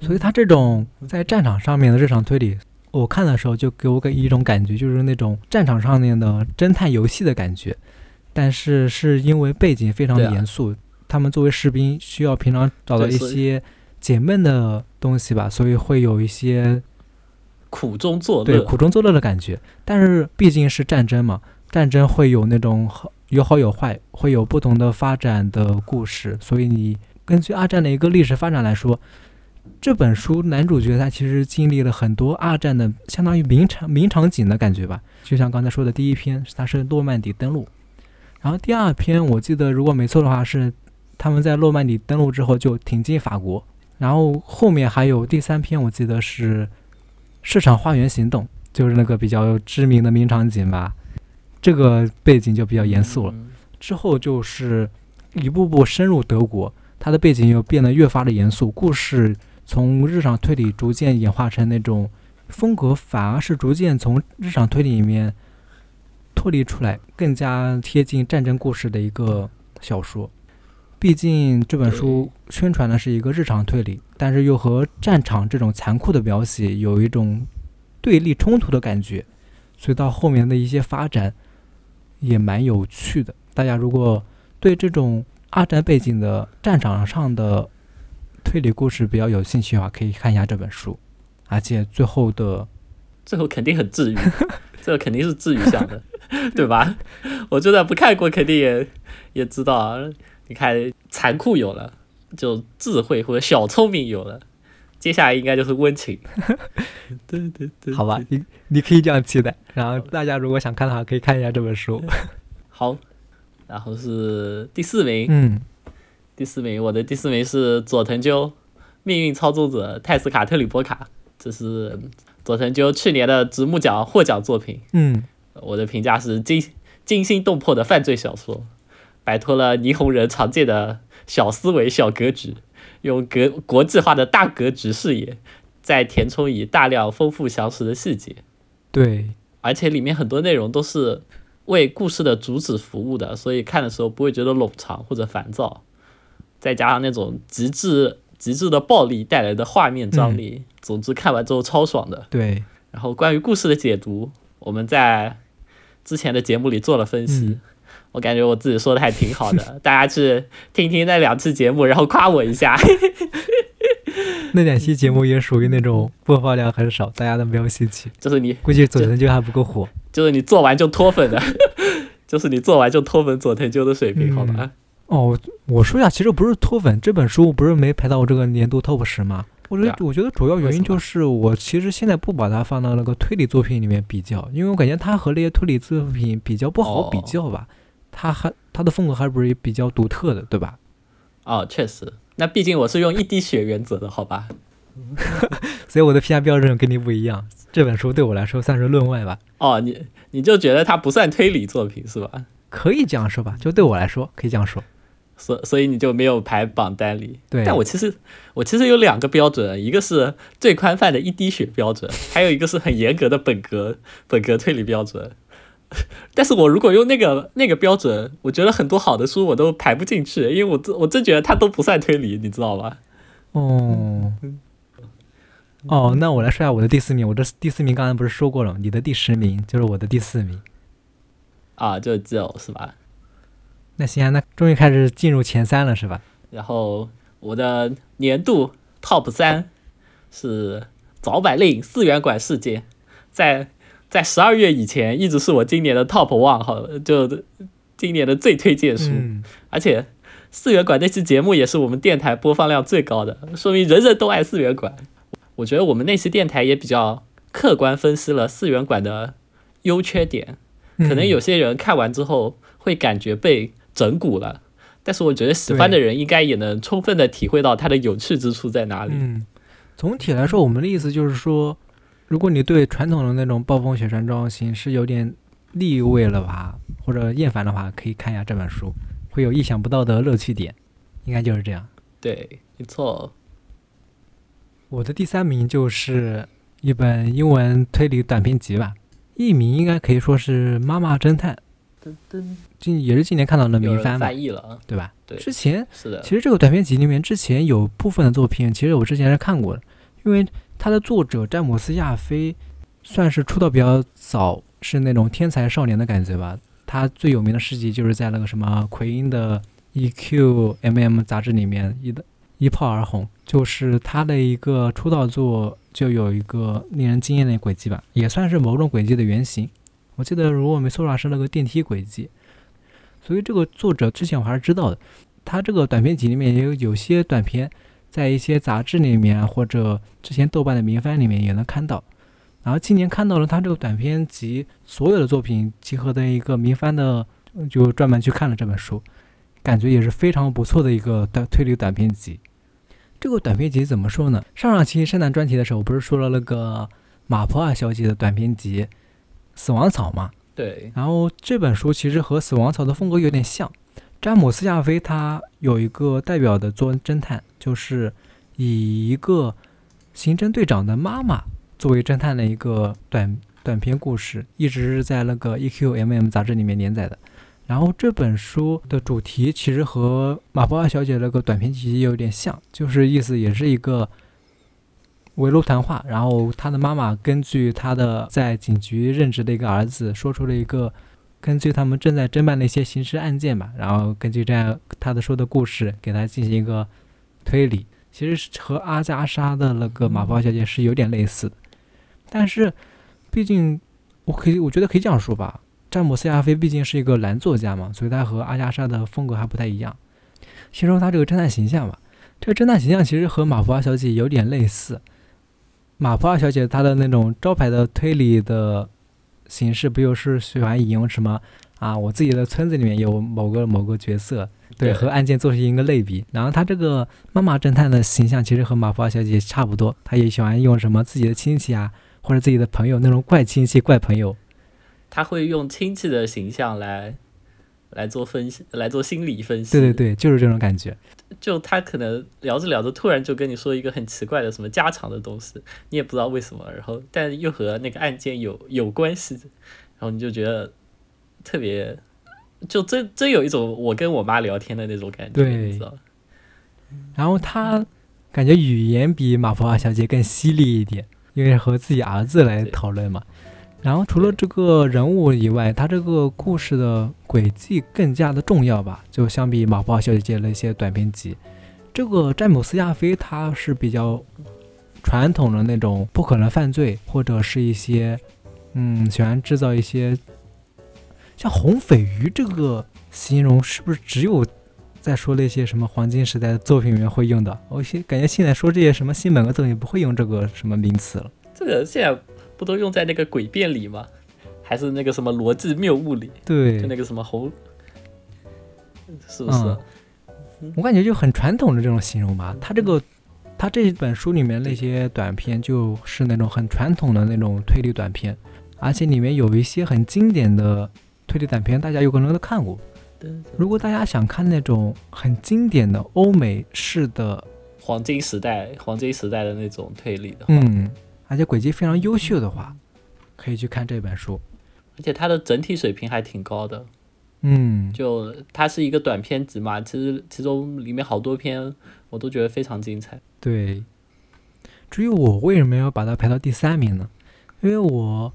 所以他这种在战场上面的日常推理，我看的时候就给我给一种感觉，就是那种战场上面的侦探游戏的感觉。但是是因为背景非常的严肃，他们作为士兵需要平常找到一些解闷的东西吧，所以会有一些苦中作乐，对苦中作乐的感觉。但是毕竟是战争嘛，战争会有那种好有好有坏，会有不同的发展的故事。所以你根据二战的一个历史发展来说，这本书男主角他其实经历了很多二战的相当于名场名场景的感觉吧。就像刚才说的第一篇，他是诺曼底登陆，然后第二篇我记得如果没错的话是他们在诺曼底登陆之后就挺进法国，然后后面还有第三篇，我记得是《市场花园行动》，就是那个比较知名的名场景吧。这个背景就比较严肃了。嗯之后就是一步步深入德国，它的背景又变得越发的严肃，故事从日常推理逐渐演化成那种风格，反而是逐渐从日常推理里面脱离出来，更加贴近战争故事的一个小说。毕竟这本书宣传的是一个日常推理，但是又和战场这种残酷的描写有一种对立冲突的感觉，所以到后面的一些发展也蛮有趣的。大家如果对这种二战背景的战场上的推理故事比较有兴趣的话，可以看一下这本书。而且最后的 <laughs> 最后肯定很治愈，<laughs> 这个肯定是治愈向的，<laughs> 对吧？我就算不看过，肯定也也知道啊。你看，残酷有了，就智慧或者小聪明有了，接下来应该就是温情。<laughs> 对对对，好吧，你你可以这样期待。然后大家如果想看的话，可以看一下这本书。<laughs> 好，然后是第四名，嗯，第四名，我的第四名是佐藤鸠，《命运操纵者泰斯卡特里波卡》，这是佐藤鸠去年的直木奖获奖作品。嗯，我的评价是惊惊心动魄的犯罪小说，摆脱了霓虹人常见的小思维、小格局，用格国际化的大格局视野，再填充以大量丰富详实的细节，对，而且里面很多内容都是为故事的主旨服务的，所以看的时候不会觉得冗长或者烦躁。再加上那种极致极致的暴力带来的画面张力，总之看完之后超爽的。对，然后关于故事的解读，我们在之前的节目里做了分析，嗯我感觉我自己说的还挺好的，<laughs> 大家去听听那两期节目，然后夸我一下。<laughs> 那两期节目也属于那种播放量很少，大家都没有兴趣。就是你，估计佐藤就还不够火。就是你做完就脱粉的，<laughs> 就是你做完就脱粉佐藤鸠的水平，好吧？哦，我说一下，其实不是脱粉，这本书不是没排到我这个年度 top 十吗？我觉得，我觉得主要原因就是我其实现在不把它放到那个推理作品里面比较，因为我感觉它和那些推理作品比较不好比较吧。它还他的风格还不是比较独特的，对吧？哦，确实，那毕竟我是用一滴血原则的，好吧？<laughs> 所以我的评价标准跟你不一样。这本书对我来说算是论外吧，哦，你你就觉得它不算推理作品是吧？可以这样说吧，就对我来说可以这样说。所所以你就没有排榜单里。对但我其实我其实有两个标准，一个是最宽泛的一滴血标准，还有一个是很严格的本格本格推理标准。<laughs> 但是我如果用那个那个标准，我觉得很多好的书我都排不进去，因为我真我真觉得它都不算推理，你知道吧？哦，哦，那我来说一下我的第四名。我这第四名刚才不是说过了吗？你的第十名就是我的第四名。啊，就只有是吧？那行啊，那终于开始进入前三了，是吧？然后我的年度 Top 三是早百令四元馆事件，在在十二月以前一直是我今年的 Top One 哈，就今年的最推荐书，嗯，而且四元馆那期节目也是我们电台播放量最高的，说明人人都爱四元馆。我觉得我们那期电台也比较客观分析了四元馆的优缺点，可能有些人看完之后会感觉被整蛊了，但是我觉得喜欢的人应该也能充分的体会到它的有趣之处在哪里。嗯，总体来说，我们的意思就是说，如果你对传统的那种暴风雪山庄形式有点腻味了吧，或者厌烦的话，可以看一下这本书，会有意想不到的乐趣点，应该就是这样。对，没错。我的第三名就是一本英文推理短篇集吧，译名应该可以说是《妈妈侦探》，噔噔，今也是今年看到的有名番嘛，人翻译了啊，对吧？对之前是的，其实这个短篇集里面之前有部分的作品，其实我之前是看过的，因为它的作者詹姆斯亚菲算是出道比较早，是那种天才少年的感觉吧。他最有名的事迹就是在那个什么奎因的 EQ MM 杂志里面一的一炮而红，就是他的一个出道作就有一个令人惊艳的轨迹吧，也算是某种轨迹的原型。我记得如果没错的话是那个电梯轨迹，所以这个作者之前我还是知道的。他这个短篇集里面也有有些短篇，在一些杂志里面或者之前豆瓣的名番里面也能看到。然后今年看到了他这个短篇集所有的作品集合的一个名番的，就专门去看了这本书，感觉也是非常不错的一个短推理短篇集。这个短篇集怎么说呢？上上期圣诞专题的时候，不是说了那个马普尔小姐的短篇集《死亡草》嘛？对，然后这本书其实和《死亡草》的风格有点像。詹姆斯亚菲他有一个代表的做侦探，就是以一个刑侦队长的妈妈作为侦探的一个短短篇故事，一直是在那个 EQMM 杂志里面连载的。然后这本书的主题其实和马博尔小姐那个短篇集有点像，就是意思也是一个围炉谈话。然后他的妈妈根据他的在警局任职的一个儿子说出了一个。根据他们正在侦办的一些刑事案件吧，然后根据这样他的说的故事，给他进行一个推理，其实和阿加莎的那个马宝小姐是有点类似的，但是毕竟我可以我觉得可以这样说吧，詹姆斯亚菲毕竟是一个男作家嘛，所以他和阿加莎的风格还不太一样。先说他这个侦探形象吧，这个侦探形象其实和马普尔小姐有点类似，马普尔小姐她的那种招牌的推理的。形式不就是喜欢引用什么啊？我自己的村子里面有某个某个角色，对，和案件做成一个类比。然后他这个妈妈侦探的形象其实和马普尔小姐差不多，他也喜欢用什么自己的亲戚啊，或者自己的朋友那种怪亲戚、怪朋友。他会用亲戚的形象来。来做分析，来做心理分析。对对对，就是这种感觉。就他可能聊着聊着，突然就跟你说一个很奇怪的什么家常的东西，你也不知道为什么，然后但又和那个案件有有关系，然后你就觉得特别，就真真有一种我跟我妈聊天的那种感觉，你知道然后他感觉语言比马普尔小姐更犀利一点，因为和自己儿子来讨论嘛。然后除了这个人物以外，他这个故事的轨迹更加的重要吧？就相比马宝小姐的一些短篇集，这个詹姆斯亚菲他是比较传统的那种不可能犯罪，或者是一些嗯喜欢制造一些像红鲱鱼这个形容，是不是只有在说那些什么黄金时代的作品里面会用的？我现感觉现在说这些什么新本格作品不会用这个什么名词了。这个现在。不都用在那个诡辩里吗？还是那个什么逻辑谬误里？对，就那个什么红，是不是？我感觉就很传统的这种形容吧。他这个，他这本书里面那些短片，就是那种很传统的那种推理短片，而且里面有一些很经典的推理短片，大家有可能都看过。如果大家想看那种很经典的欧美式的黄金时代、黄金时代的那种推理的，嗯。而且轨迹非常优秀的话，可以去看这本书，而且它的整体水平还挺高的。嗯，就它是一个短篇集嘛，其实其中里面好多篇我都觉得非常精彩。对，至于我为什么要把它排到第三名呢？因为我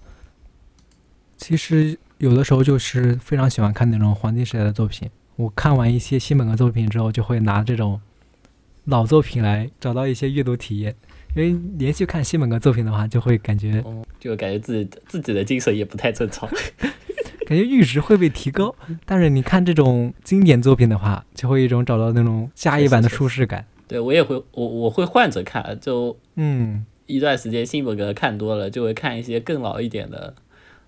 其实有的时候就是非常喜欢看那种黄金时代的作品。我看完一些新本格作品之后，就会拿这种老作品来找到一些阅读体验。因为连续看新本格作品的话，就会感觉，就感觉自己自己的精神也不太正常，<laughs> 感觉阈值会被提高。但是你看这种经典作品的话，就会一种找到那种下一版的舒适感。对我也会，我我会换着看，就嗯，一段时间新本格看多了，就会看一些更老一点的，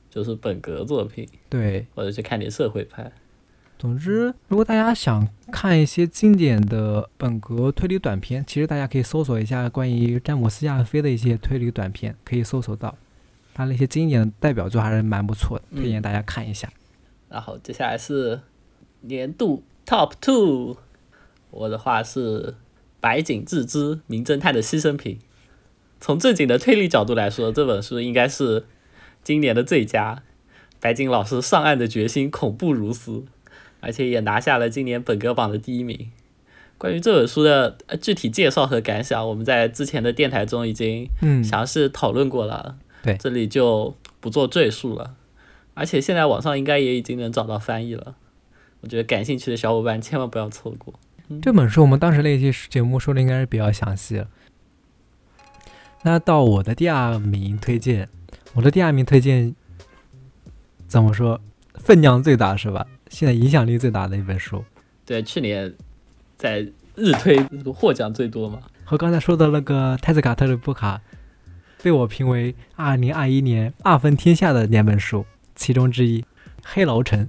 就是本格作品，对，或者去看点社会派。总之，如果大家想看一些经典的本格推理短片，其实大家可以搜索一下关于詹姆斯·亚菲的一些推理短片，可以搜索到他那些经典的代表作还是蛮不错的，推荐大家看一下。然后接下来是年度 Top Two，我的话是白井智之《名侦探的牺牲品》。从正经的推理角度来说，这本书应该是今年的最佳。白井老师上岸的决心恐怖如斯。而且也拿下了今年本格榜的第一名。关于这本书的具体介绍和感想，我们在之前的电台中已经详细讨论过了，对，这里就不做赘述了。而且现在网上应该也已经能找到翻译了，我觉得感兴趣的小伙伴千万不要错过。这本书我们当时那期节目说的应该是比较详细。那到我的第二名推荐，我的第二名推荐怎么说？分量最大是吧？现在影响力最大的一本书，对，去年在日推获奖最多嘛。和刚才说的那个泰斯卡特的布卡，被我评为二零二一年二分天下的两本书其中之一，《黑牢城》。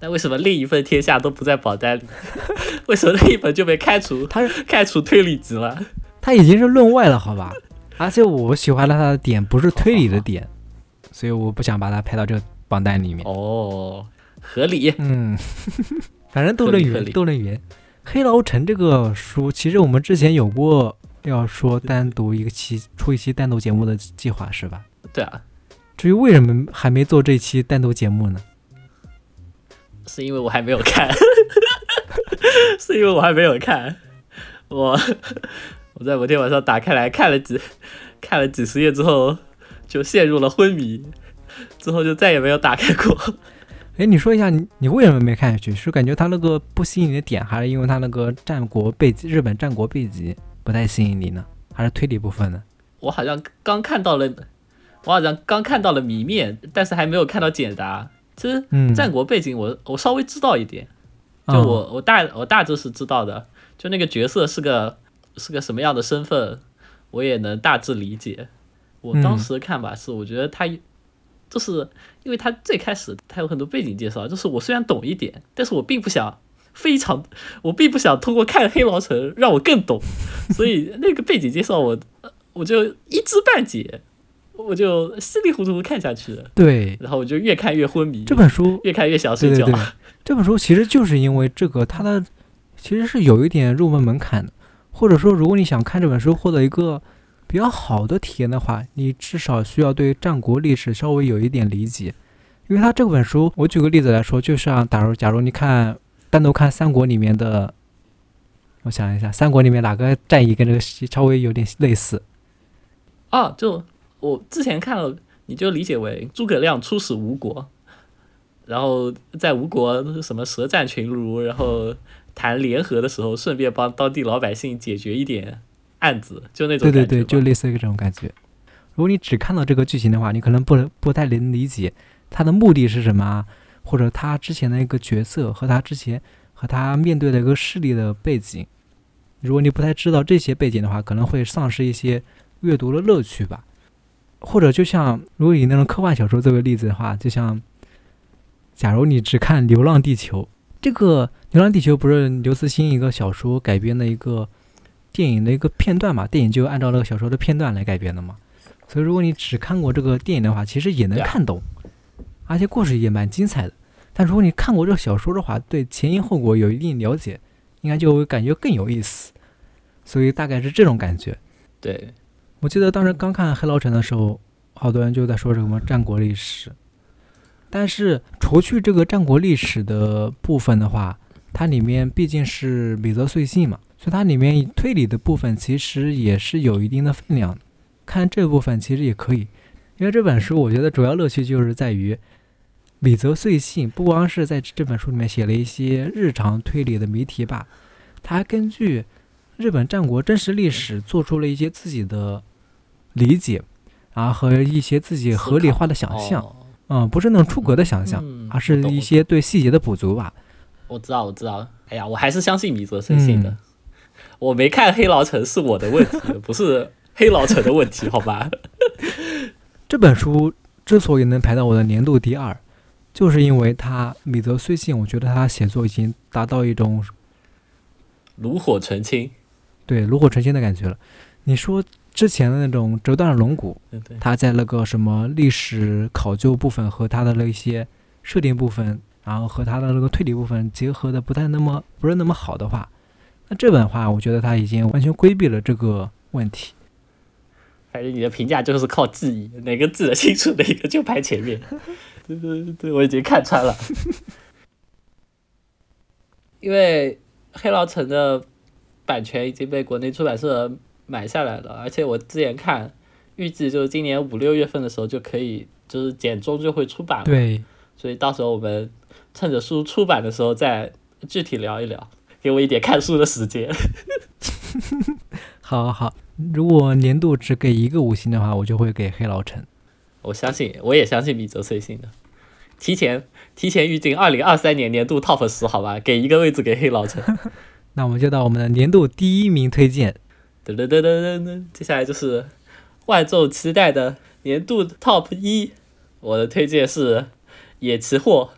那为什么另一份天下都不在榜单里？为什么另一本就被开除？他是 <laughs> 开除推理级了？他已经是论外了，好吧？而且我喜欢的他的点不是推理的点，所以我不想把他排到这个榜单里面。哦，合理。嗯，<laughs> 反正都能圆，都能圆。黑牢城这个书，其实我们之前有过要说单独一个期出一期单独节目的计划，是吧？对啊，至于为什么还没做这期单独节目呢？是因为我还没有看，<laughs> 是因为我还没有看。我我在某天晚上打开来看了几看了几十页之后，就陷入了昏迷，之后就再也没有打开过。哎，你说一下，你你为什么没看下去？是感觉他那个不吸引你的点，还是因为他那个战国背景、日本战国背景不太吸引你呢？还是推理部分呢？我好像刚看到了，我好像刚看到了谜面，但是还没有看到解答。其实嗯，战国背景我我稍微知道一点，就嗯我我大我大致是知道的，就那个角色是个是个什么样的身份，我也能大致理解。我当嗯时的看法是，我觉得他就是因为他最开始他有很多背景介绍，就是我虽然懂一点，但是我并不想非常，我并不想通过看黑牢城让我更懂，所以那个背景介绍我我就一知半解，我就稀里糊涂看下去了，对。然后我就越看越昏迷，这本书越看越想睡觉。对对对，这本书其实就是因为这个，它的其实是有一点入门门槛的，或者说，如果你想看这本书获得一个比较好的体验的话，你至少需要对战国历史稍微有一点理解。因为它这本书，我举个例子来说，就像假如假如你看单独看三国里面的，我想一下，三国里面哪个战役跟这个稍微有点类似？啊，就我之前看了，你就理解为诸葛亮出使吴国，然后在吴国什么舌战群儒，然后谈联合的时候，顺便帮当地老百姓解决一点案子，就那种感觉对对对，就类似于这种感觉。如果你只看到这个剧情的话，你可能不能不太能理解他的目的是什么啊，或者他之前的一个角色和他之前和他面对的一个势力的背景。如果你不太知道这些背景的话，可能会丧失一些阅读的乐趣吧。或者就像如果以那种科幻小说作为例子的话，就像假如你只看《流浪地球》，这个《流浪地球》不是刘慈欣一个小说改编的一个电影的一个片段嘛？电影就按照那个小说的片段来改编的嘛。所以如果你只看过这个电影的话，其实也能看懂，而且故事也蛮精彩的。但如果你看过这个小说的话，对前因后果有一定了解，应该就会感觉更有意思。所以大概是这种感觉。对，我记得当时刚看《黑牢城》的时候，好多人就在说什么战国历史，但是除去这个战国历史的部分的话，它里面毕竟是米泽穗信嘛，它里面推理的部分其实也是有一定的分量的。看这部分其实也可以，因为这本书我觉得主要乐趣就是在于米泽穗信不光是在这本书里面写了一些日常推理的谜题吧，他还根据日本战国真实历史做出了一些自己的理解，啊和一些自己合理化的想象，哦嗯，不是那种出格的想象，嗯而是一些对细节的补足吧。我知道，我知道。哎呀，我还是相信米泽生信的。嗯我没看《黑牢城》是我的问题，不是黑牢城的问题，好吧？<laughs> 这本书之所以能排到我的年度第二，就是因为他米泽虽信，我觉得他写作已经达到一种炉火纯青，对炉火纯青的感觉了。你说之前的那种折断的龙骨，他在那个什么历史考究部分和他的那些设定部分，然后和他的那个推理部分结合的不太那么不是那么好的话，那这本的话，我觉得他已经完全规避了这个问题。反正你的评价就是靠记忆，哪个记得清楚哪个就排前面。<laughs> 对对对，我已经看穿了。<laughs> 因为《黑牢城》的版权已经被国内出版社买下来了，而且我之前看，预计就是今年五六月份的时候就可以，就是简中就会出版了。对，所以到时候我们趁着书出版的时候再具体聊一聊，给我一点看书的时间。<laughs> 好好好，如果年度只给一个五星的话，我就会给黑老陈。我相信，我也相信米泽穗信的。提前提前预定二零二三年年度 TOP 十，好吧，给一个位置给黑老陈。<laughs> 那我们就到我们的年度第一名推荐，噔噔噔噔噔噔，接下来就是万众期待的年度 TOP 一。我的推荐是野崎货，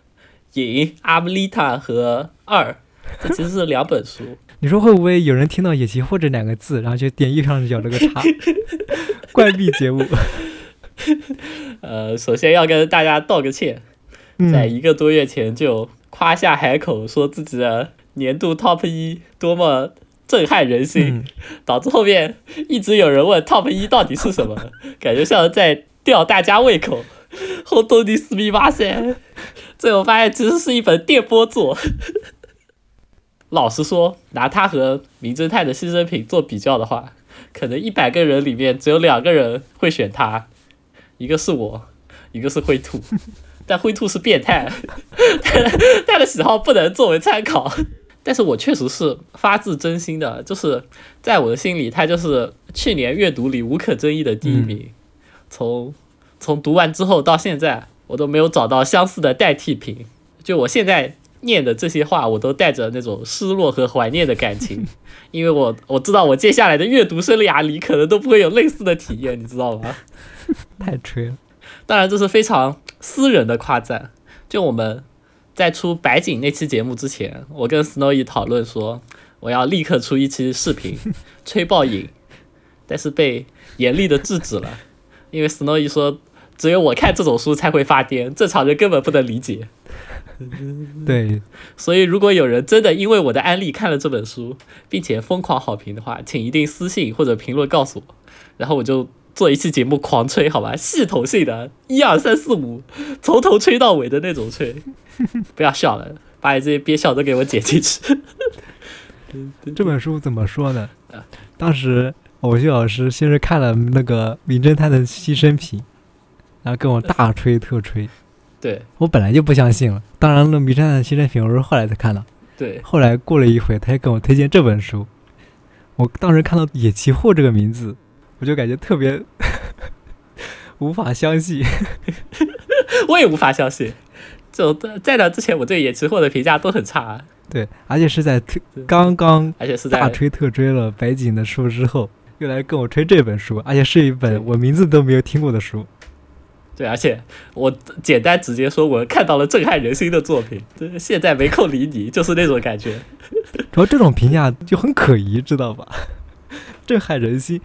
影阿布丽塔和二，这其实是两本书。你说会不会有人听到野崎或者两个字，然后就点右上角这个叉，<laughs> 关闭节目？呃，首先要跟大家道个歉，在嗯，一个多月前就夸下海口，说自己的年度 top 一多么震撼人心，嗯导致后面一直有人问 top 一到底是什么，感觉像是在吊大家胃口。后东尼斯密马塞，最后发现其实是一本电波作。老实说，拿它和《名侦探的牺牲品》做比较的话，可能一百个人里面只有两个人会选它，一个是我，一个是灰兔。<laughs> 但灰兔是变态，<laughs> 他的他的喜好不能作为参考。但是我确实是发自真心的，就是在我的心里，他就是去年阅读里无可争议的第一名。从从读完之后到现在，我都没有找到相似的代替品。就我现在念的这些话，我都带着那种失落和怀念的感情，<laughs> 因为我我知道我接下来的阅读生涯里可能都不会有类似的体验，你知道吗？<laughs> 太吹了。当然，这是非常私人的夸赞。就我们在出白景那期节目之前，我跟 Snowy 讨论说，我要立刻出一期视频 <laughs> 吹爆影，但是被严厉的制止了，因为 Snowy 说只有我看这种书才会发癫，正常人根本不能理解。<laughs> 对，所以，如果有人真的因为我的安利看了这本书，并且疯狂好评的话，请一定私信或者评论告诉我，然后我就做一期节目狂吹，好吧？系统性的，一二三四五，从头吹到尾的那种吹。<laughs> 不要笑了，把你这些憋笑都给我剪进去。<laughs> 这本书怎么说呢？当时偶秀老师先是看了那个《名侦探的牺牲品》，然后跟我大吹特吹。对我本来就不相信了，当然了，《名侦探的牺牲品》我是后来才看的。对，后来过了一会，他又跟我推荐这本书。我当时看到野崎货这个名字，我就感觉特别 <laughs> 无法相信。<laughs> 我也无法相信。就在那之前，我对野崎货的评价都很差，对，而且是在推刚刚而且是在大吹特吹了白井的书之后，又来跟我吹这本书，而且是一本我名字都没有听过的书。对，而且我简单直接说，我看到了震撼人心的作品。对现在没空理你，就是那种感觉。主要这种评价就很可疑，知道吧？<laughs> 震撼人心。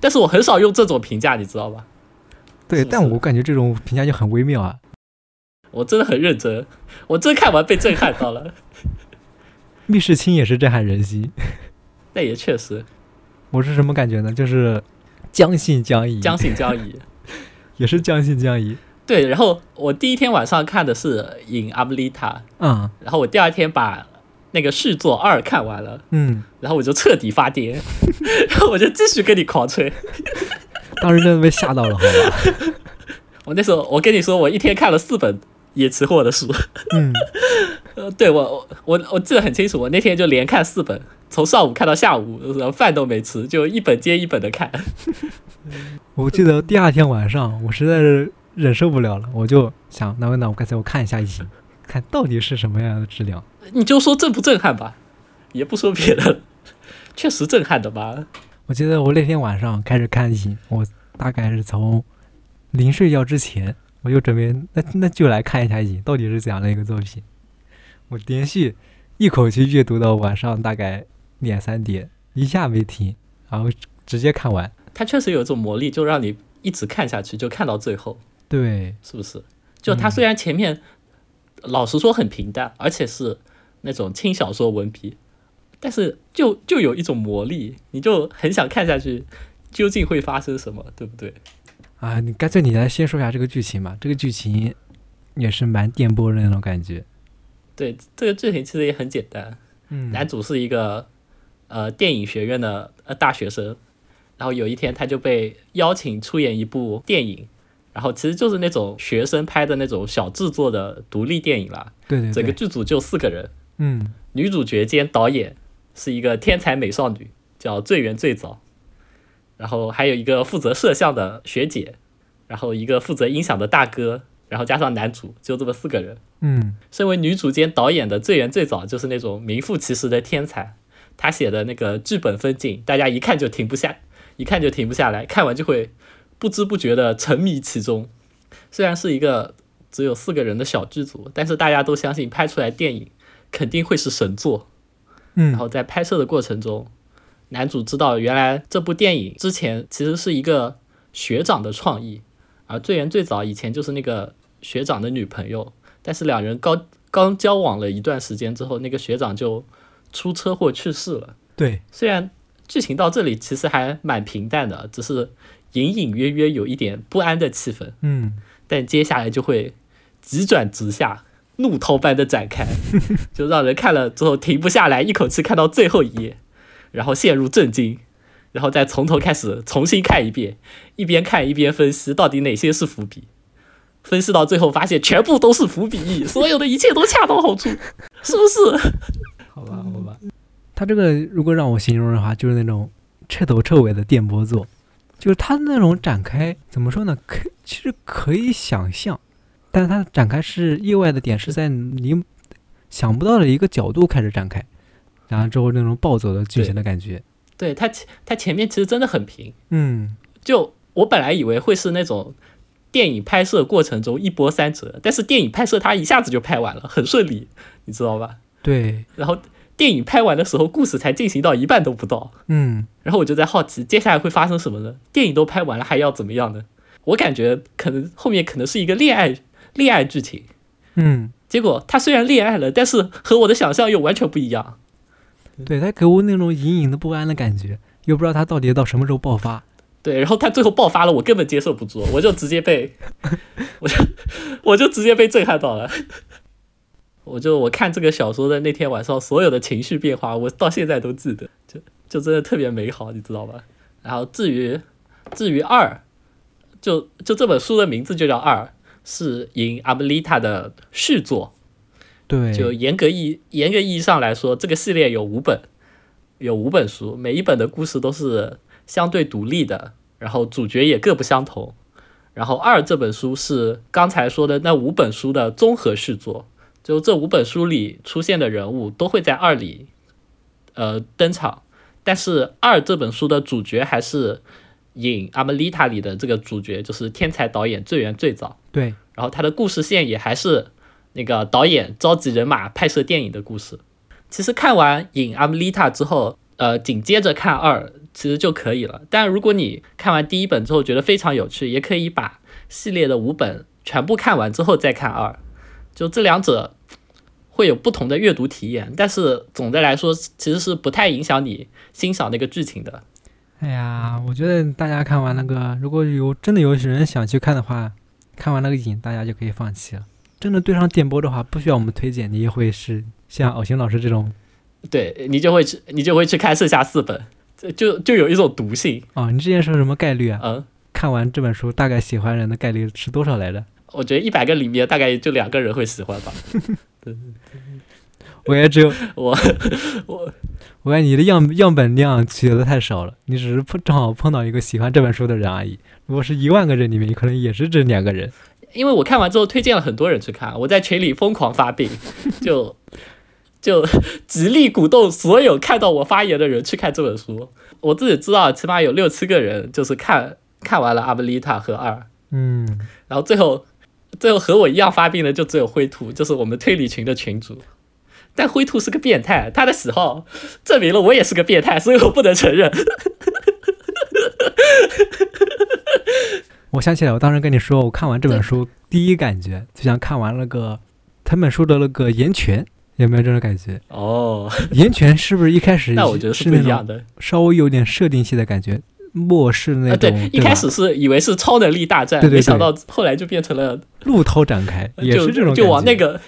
但是我很少用这种评价，你知道吧？对，是是但我感觉这种评价就很微妙啊。我真的很认真，我真看完被震撼到了。<laughs> 密室清也是震撼人心。那也确实我是什么感觉呢？就是将信将疑，将信将疑。<laughs> 也是将信将疑。对，然后我第一天晚上看的是《In Ablita》，嗯然后我第二天把那个续作二看完了，嗯，<laughs> 然后我就彻底发癫，<laughs> 然后我就继续跟你狂吹。当时真的被吓到了，好吧？<laughs> 我那时候我跟你说，我一天看了四本野吃货的书。嗯，<laughs> 呃，对我我我我记得很清楚，我那天就连看四本，从上午看到下午，然后饭都没吃，就一本接一本的看。<laughs> 我记得第二天晚上，我实在是忍受不了了，我就想，那我那我干脆我看一下一集，看到底是什么样的质量。你就说震不震撼吧，也不说别的，<laughs> 确实震撼的吧。我记得我那天晚上开始看影，我大概是从临睡觉之前，我就准备那那就来看一下影，到底是怎样的一个作品。我连续一口气阅读到晚上大概两三点，一下没停，然后直接看完。它确实有一种魔力，就让你一直看下去，就看到最后，对，是不是？就它嗯虽然前面、老实说很平淡，而且是那种轻小说文笔，但是就就有一种魔力，你就很想看下去，究竟会发生什么，对不对？啊，你干脆你来先说一下这个剧情吧。这个剧情也是蛮电波的那种感觉。对，这个剧情其实也很简单，嗯男主是一个呃电影学院的呃大学生，然后有一天他就被邀请出演一部电影，然后其实就是那种学生拍的那种小制作的独立电影啦。对对整个，剧组就四个人，嗯女主角兼导演是一个天才美少女，叫最圆最早，然后还有一个负责摄像的学姐，然后一个负责音响的大哥，然后加上男主，就这么四个人。嗯身为女主兼导演的最原最早就是那种名副其实的天才，他写的那个剧本分镜，大家一看就停不下，一看就停不下来，看完就会不知不觉的沉迷其中。虽然是一个只有四个人的小剧组，但是大家都相信拍出来电影肯定会是神作。嗯然后在拍摄的过程中，男主知道原来这部电影之前其实是一个学长的创意，而最原最早以前就是那个学长的女朋友，但是两人刚刚交往了一段时间之后，那个学长就出车祸去世了。对，虽然剧情到这里其实还蛮平淡的，只是隐隐约约有一点不安的气氛，嗯。但接下来就会急转直下，怒涛般的展开，<laughs> 就让人看了之后停不下来，一口气看到最后一页，然后陷入震惊，然后再从头开始重新看一遍，一边看一边分析到底哪些是伏笔。分析到最后，发现全部都是伏笔，<laughs> 所有的一切都恰到好处，是不是？好吧，好吧。他这个如果让我形容的话，就是那种彻头彻尾的电波作，就是他那种展开怎么说呢？可其实可以想象，但是他的展开是意外的点是在你想不到的一个角度开始展开，然后之后那种暴走的剧情的感觉，对它前他前面其实真的很平，嗯，就我本来以为会是那种电影拍摄过程中一波三折，但是电影拍摄它一下子就拍完了，很顺利，你知道吧？对，然后电影拍完的时候，故事才进行到一半都不到，嗯，然后我就在好奇接下来会发生什么呢？电影都拍完了，还要怎么样呢？我感觉可能后面可能是一个恋爱恋爱剧情，嗯，结果他虽然恋爱了，但是和我的想象又完全不一样。对他给我那种隐隐的不安的感觉，又不知道他到底到什么时候爆发。对，然后他最后爆发了，我根本接受不住，我就直接被，<laughs> 我就我就直接被震撼到了。我就我看这个小说的那天晚上，所有的情绪变化，我到现在都记得，就就真的特别美好，你知道吧？然后至于至于二，就就这本书的名字就叫二，是引阿布丽塔的续作，对，就严格意严格意义上来说，这个系列有五本，有五本书，每一本的故事都是相对独立的，然后主角也各不相同。然后二这本书是刚才说的那五本书的综合续作，就这五本书里出现的人物都会在二里，呃登场。但是二这本书的主角还是引阿梅丽塔里的这个主角，就是天才导演最原最早。对，然后他的故事线也还是那个导演召集人马拍摄电影的故事。其实看完《影阿姆丽塔》之后，呃，紧接着看二其实就可以了。但如果你看完第一本之后觉得非常有趣，也可以把系列的五本全部看完之后再看二，就这两者会有不同的阅读体验。但是总的来说，其实是不太影响你欣赏那个剧情的。哎呀，我觉得大家看完那个，如果有真的有人想去看的话，看完那个影，大家就可以放弃了。真的对上电波的话，不需要我们推荐，你也会是像偶星老师这种对你就会去，你就会去看剩下四本，这就就有一种毒性。哦。你之前说什么概率啊？嗯，看完这本书大概喜欢人的概率是多少来着？我觉得一百个里面大概就两个人会喜欢吧。<laughs> 我也只有 <laughs> 我我我感觉你的样样本量取得太少了，你只是碰正好碰到一个喜欢这本书的人而已。如果是一万个人里面，你可能也是这两个人。因为我看完之后推荐了很多人去看，我在群里疯狂发病，<laughs> 就就极力鼓动所有看到我发言的人去看这本书。我自己知道，起码有六七个人就是看看完了《阿布丽塔》和二，嗯，然后最后最后和我一样发病的就只有灰兔，就是我们推理群的群主。但灰兔是个变态，他的喜好证明了我也是个变态，所以我不能承认。我想起来，我当时跟你说，我看完这本书第一感觉就像看完了个他本书的那个《岩泉》，有没有这种感觉？哦，<laughs>《岩泉》是不是一开始那我觉得是不一样的。稍微有点设定系的感觉，末世那对，一开始是以为是超能力大战，对对对没想到后来就变成了，路涛展开，也就是这种就往那个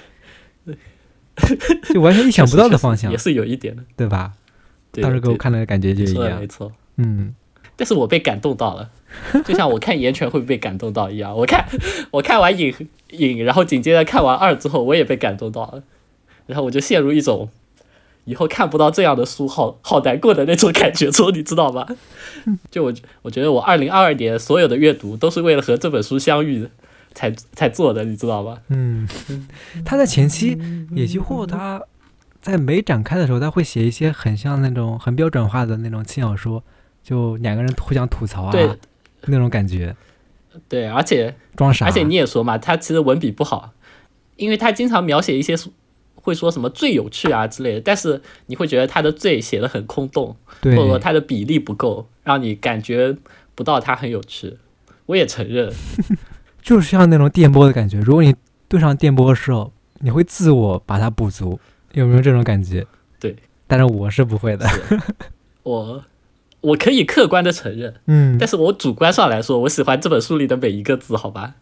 <laughs> 就完全意想不到的方向 <laughs> 也，是有一点的。对吧？当时给我看的感觉就一样没。错。嗯，但是我被感动到了，就像我看《岩泉》会被感动到一样。我看 <laughs> 我看完影影，然后紧接着看完二之后，我也被感动到了，然后我就陷入一种以后看不到这样的书，好好难过的那种感觉中，你知道吗？就我我觉得我二零二二年所有的阅读都是为了和这本书相遇才才做的，你知道吗？嗯，他在前期野崎货他在没展开的时候，他会写一些很像那种很标准化的那种轻小说，就两个人互相吐槽啊对，那种感觉。对，而且装傻。而且你也说嘛，他其实文笔不好，因为他经常描写一些会说什么最有趣啊之类的，但是你会觉得他的最写的很空洞，或者说他的比例不够，让你感觉不到他很有趣。我也承认，<laughs> 就是像那种电波的感觉，如果你对上电波的时候，你会自我把它补足，有没有这种感觉？对，但是我是不会的，我。我可以客观的承认，嗯，但是我主观上来说，我喜欢这本书里的每一个字，好吧？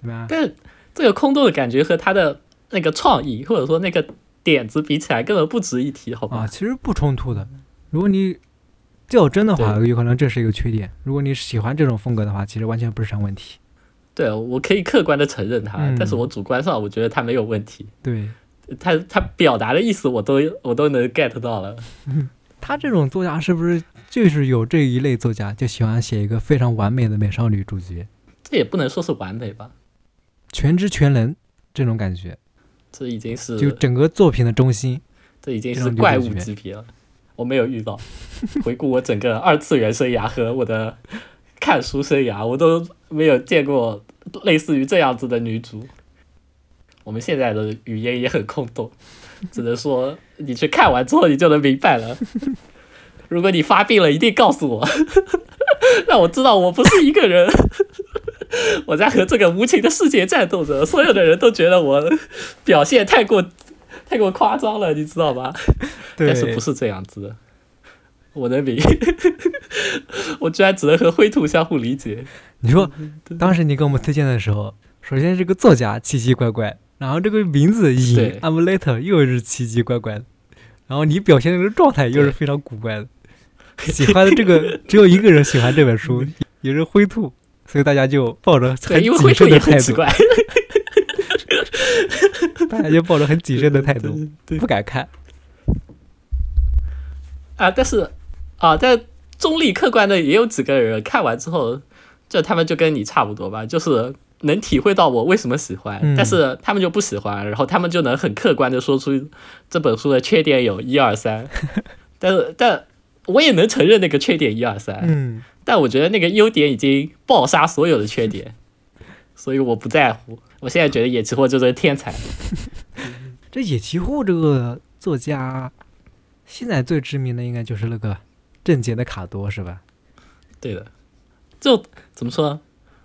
对吧？<laughs> 但这个空洞的感觉和他的那个创意或者说那个点子比起来，根本不值一提，好吧？啊，其实不冲突的。如果你较真的话，有可能这是一个缺点；如果你喜欢这种风格的话，其实完全不是啥问题。对，我可以客观的承认它，但是我主观上我觉得它没有问题。对，他他表达的意思我都我都能 get 到了。<laughs> 他这种作家是不是就是有这一类作家，就喜欢写一个非常完美的美少女主角？这也不能说是完美吧，全知全能这种感觉，这已经是就整个作品的中心。这已经是怪物级别了，我没有遇到。<laughs> 回顾我整个二次元生涯和我的看书生涯，我都没有见过类似于这样子的女主。我们现在的语言也很空洞。只能说你去看完之后，你就能明白了。<laughs> 如果你发病了，一定告诉我，<laughs> 让我知道我不是一个人，我在和这个无情的世界战斗着。所有的人都觉得我表现太过太过夸张了，你知道吧？但是不是这样子的，我能明，<laughs> 我居然只能和灰兔相互理解。你说，当时你给我们推荐的时候，首先这个作家奇奇怪怪。然后这个名字引 Amulet 又是奇奇怪怪的，然后你表现的这个状态又是非常古怪的。<laughs> 喜欢的这个只有一个人喜欢这本书，也是灰兔，所以大家就抱着很谨慎的态度。<laughs> 大家就抱着很谨慎的态度，不敢看。啊，但是啊，在中立客观的也有几个人看完之后，就他们就跟你差不多吧，就是。能体会到我为什么喜欢，但是他们就不喜欢，然后他们就能很客观的说出这本书的缺点有一二三，<laughs> 但是但我也能承认那个缺点一二三，嗯，但我觉得那个优点已经爆杀所有的缺点，<laughs> 所以我不在乎。我现在觉得野崎货就是天才。<laughs> 这野崎户这个作家，现在最知名的应该就是那个正解的卡多是吧？对的，就怎么说？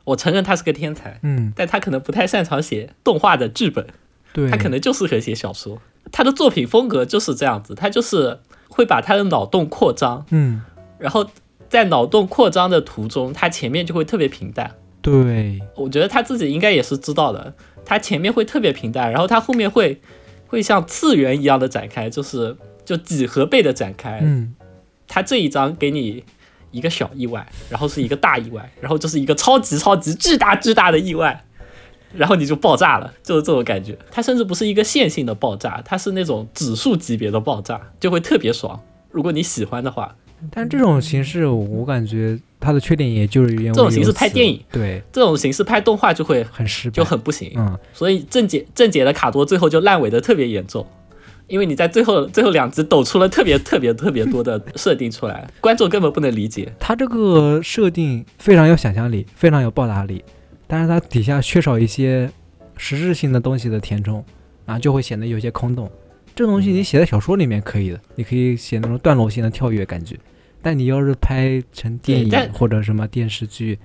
我承认他是个天才，嗯，但他可能不太擅长写动画的剧本，对，他可能就适合写小说。他的作品风格就是这样子，他就是会把他的脑洞扩张，嗯，然后在脑洞扩张的途中，他前面就会特别平淡。对，我觉得他自己应该也是知道的，他前面会特别平淡，然后他后面会会像次元一样的展开，就是就几何倍的展开。嗯，他这一章给你。一个小意外，然后是一个大意外，然后就是一个超级超级巨大巨大的意外，然后你就爆炸了，就是这种感觉。它甚至不是一个线性的爆炸，它是那种指数级别的爆炸，就会特别爽。如果你喜欢的话，但这种形式我感觉它的缺点也就是这种形式拍电影，对这种形式拍动画就会很失败，就很不行。嗯，所以正解正解的卡多最后就烂尾的特别严重。因为你在最后最后两集抖出了特别特别特别多的设定出来，观众根本不能理解。他这个设定非常有想象力，非常有爆炸力，但是它底下缺少一些实质性的东西的填充，然后就会显得有些空洞。这东西你写在小说里面可以的，你可以写那种段落性的跳跃感觉，但你要是拍成电影或者什么电视剧。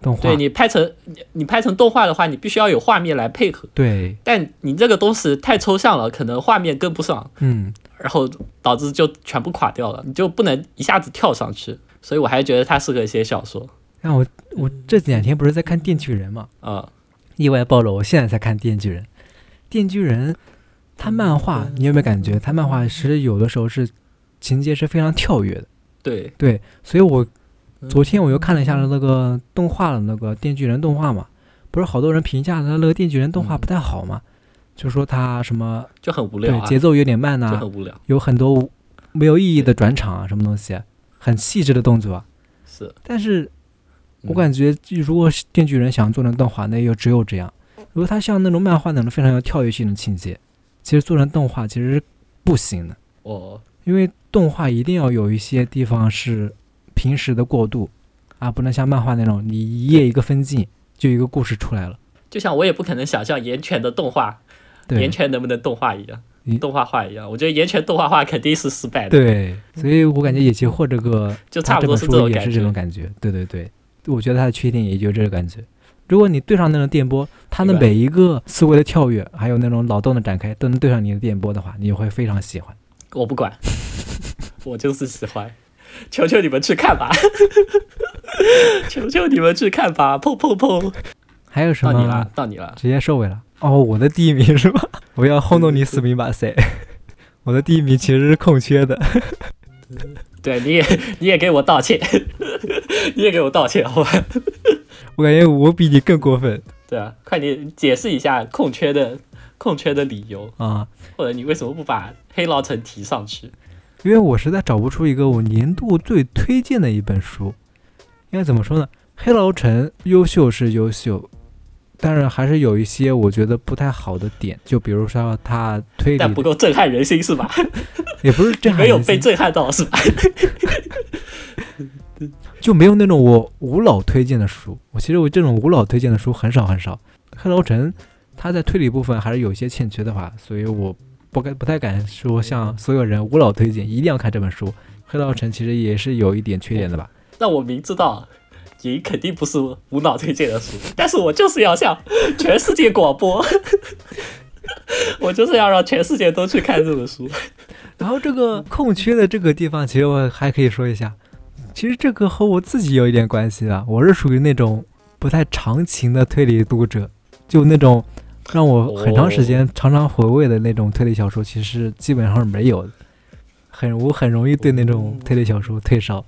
动画，对你拍成你你拍成动画的话，你必须要有画面来配合。对，但你这个东西太抽象了，可能画面跟不上，嗯，然后导致就全部垮掉了，你就不能一下子跳上去。所以我还觉得它适合写小说。那我我这两天不是在看《电锯人》嘛？啊，意外暴露，我现在才看《电锯人》。《电锯人》他漫画，你有没有感觉他漫画其实有的时候是情节是非常跳跃的？对对，所以我。昨天我又看了一下那个动画的那个《电锯人》动画嘛，不是好多人评价他那个《电锯人》动画不太好嘛，就说他什么就很无聊，对，节奏有点慢呐，很无聊，有很多没有意义的转场啊，什么东西，很细致的动作。是，但是我感觉如果《电锯人》想做成动画，那又只有这样。如果他像那种漫画那种非常有跳跃性的情节，其实做成动画其实是不行的。哦，因为动画一定要有一些地方是。平时的过渡，啊，不能像漫画那种，你一页一个分镜，就一个故事出来了。就像我也不可能想象岩泉的动画，对岩泉能不能动画一样嗯，动画化一样，我觉得岩泉动画化肯定是失败的，对，所以我感觉野崎货这个 <laughs> 就差不多是他这本书这种感觉也是这种。感觉。对对对，我觉得它的缺点也就这个感觉。如果你对上那种电波，它的每一个思维的跳跃，还有那种脑洞的展开，都能对上你的电波的话，你会非常喜欢。我不管，<laughs> 我就是喜欢，求求你们去看吧，求求你们去看吧，砰砰砰，还有什么？到你了，到你了，直接收尾了。哦，我的第一名是吧？我要轰动你死命吧塞。<laughs> 我的第一名其实是空缺的。对，你也你也给我道歉，<laughs> 你也给我道歉，好吧？<laughs> 我感觉我比你更过分对啊，快点解释一下空缺的空缺的理由，啊！或者你为什么不把黑牢城提上去？因为我实在找不出一个我年度最推荐的一本书。应该怎么说呢？黑牢城优秀是优秀，但是还是有一些我觉得不太好的点，就比如说它推理但不够震撼人心是吧？<laughs> 也不是震撼没有被震撼到是吧？<laughs> 就没有那种我无脑推荐的书。我其实我这种无脑推荐的书很少很少。黑牢城它在推理部分还是有一些欠缺的话，所以我不敢不太敢说向所有人无脑推荐，一定要看这本书。黑道城其实也是有一点缺点的吧。那我明知道你肯定不是无脑推荐的书，但是我就是要向全世界广播，<laughs> 我就是要让全世界都去看这本书。<laughs> 然后这个空缺的这个地方，其实我还可以说一下，其实这个和我自己有一点关系啊。我是属于那种不太长情的推理读者，就那种让我很长时间常常回味的那种推理小说，其实基本上是没有的。很我很容易对那种推理小说退烧。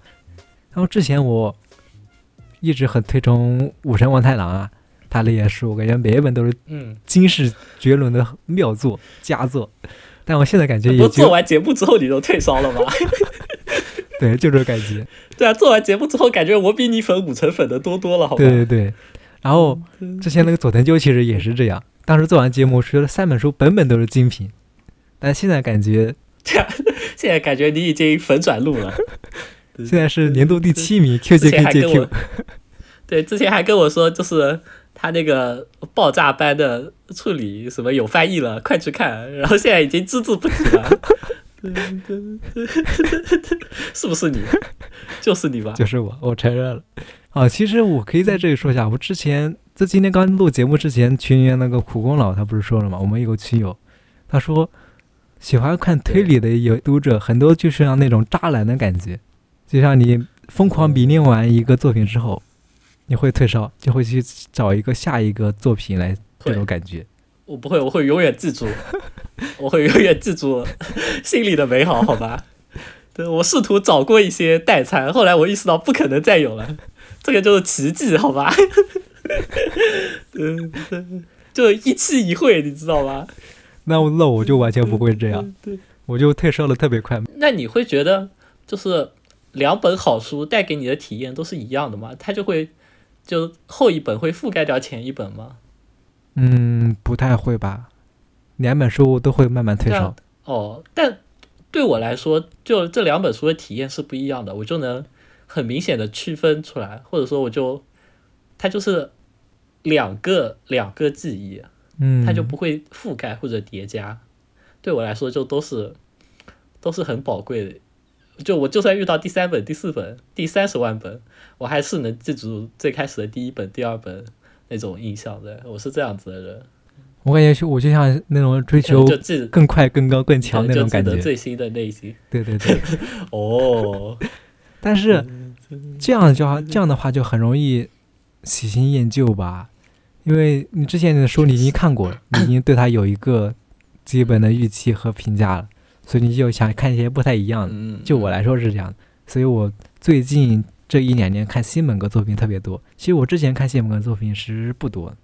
然后之前我一直很推崇武神王太郎啊，他的也是我感觉每一本都是嗯，惊世绝伦的妙作佳作。但我现在感觉也就是做完节目之后你都退烧了吗？<laughs> 对，就这感觉。对啊，做完节目之后感觉我比你粉五成粉的多多了，好吧？对对对，然后之前那个佐藤鸠其实也是这样，当时做完节目说了三本书本本都是精品，但现在感觉 <laughs> 现在感觉你已经粉转路了。<laughs> 现在是年度第七名之前还跟我，QJKJQ，，对，之前还跟我说，就是他那个爆炸般的处理，什么有翻译了，快去看。然后现在已经只字不提了，是不是你？就是你吧？就是我，我承认了。啊，其实我可以在这里说一下，我之前在今天刚录节目之前，群里面那个苦功老他不是说了吗？我们有个群友，他说喜欢看推理的有读者很多就是像那种渣男的感觉，就像你疯狂迷恋完一个作品之后，你会退烧，就会去找一个下一个作品来这种感觉。我不会，我会永远记住，我会永远记住心里的美好，好吧？<laughs> 对我试图找过一些代餐，后来我意识到不可能再有了，这个就是奇迹，好吧？<laughs> 就一期一会，你知道吗？那我那我就完全不会这样，对，我就退烧的特别快。那你会觉得就是两本好书带给你的体验都是一样的吗？它就会就后一本会覆盖掉前一本吗？嗯，不太会吧？两本书都会慢慢退烧。哦，但对我来说，就这两本书的体验是不一样的，我就能很明显的区分出来，或者说我就它就是两个两个记忆，嗯，它就不会覆盖或者叠加，对我来说就都是都是很宝贵的。就我就算遇到第三本、第四本、第三十万本，我还是能记住最开始的第一本、第二本那种印象的。我是这样子的人，我感觉我就像那种追求 <laughs> 就记更快、更高、更强那种感觉。得最新的那一集。对对对。<laughs> 哦，<laughs> 但是这样就这样的话就很容易喜新厌旧吧，因为你之前的书你已经看过了，<coughs> 你已经对它有一个基本的预期和评价了，所以你就想看一些不太一样的。嗯，就我来说是这样的，所以我最近这一两年看新本格作品特别多。其实我之前看新本格作品是不多，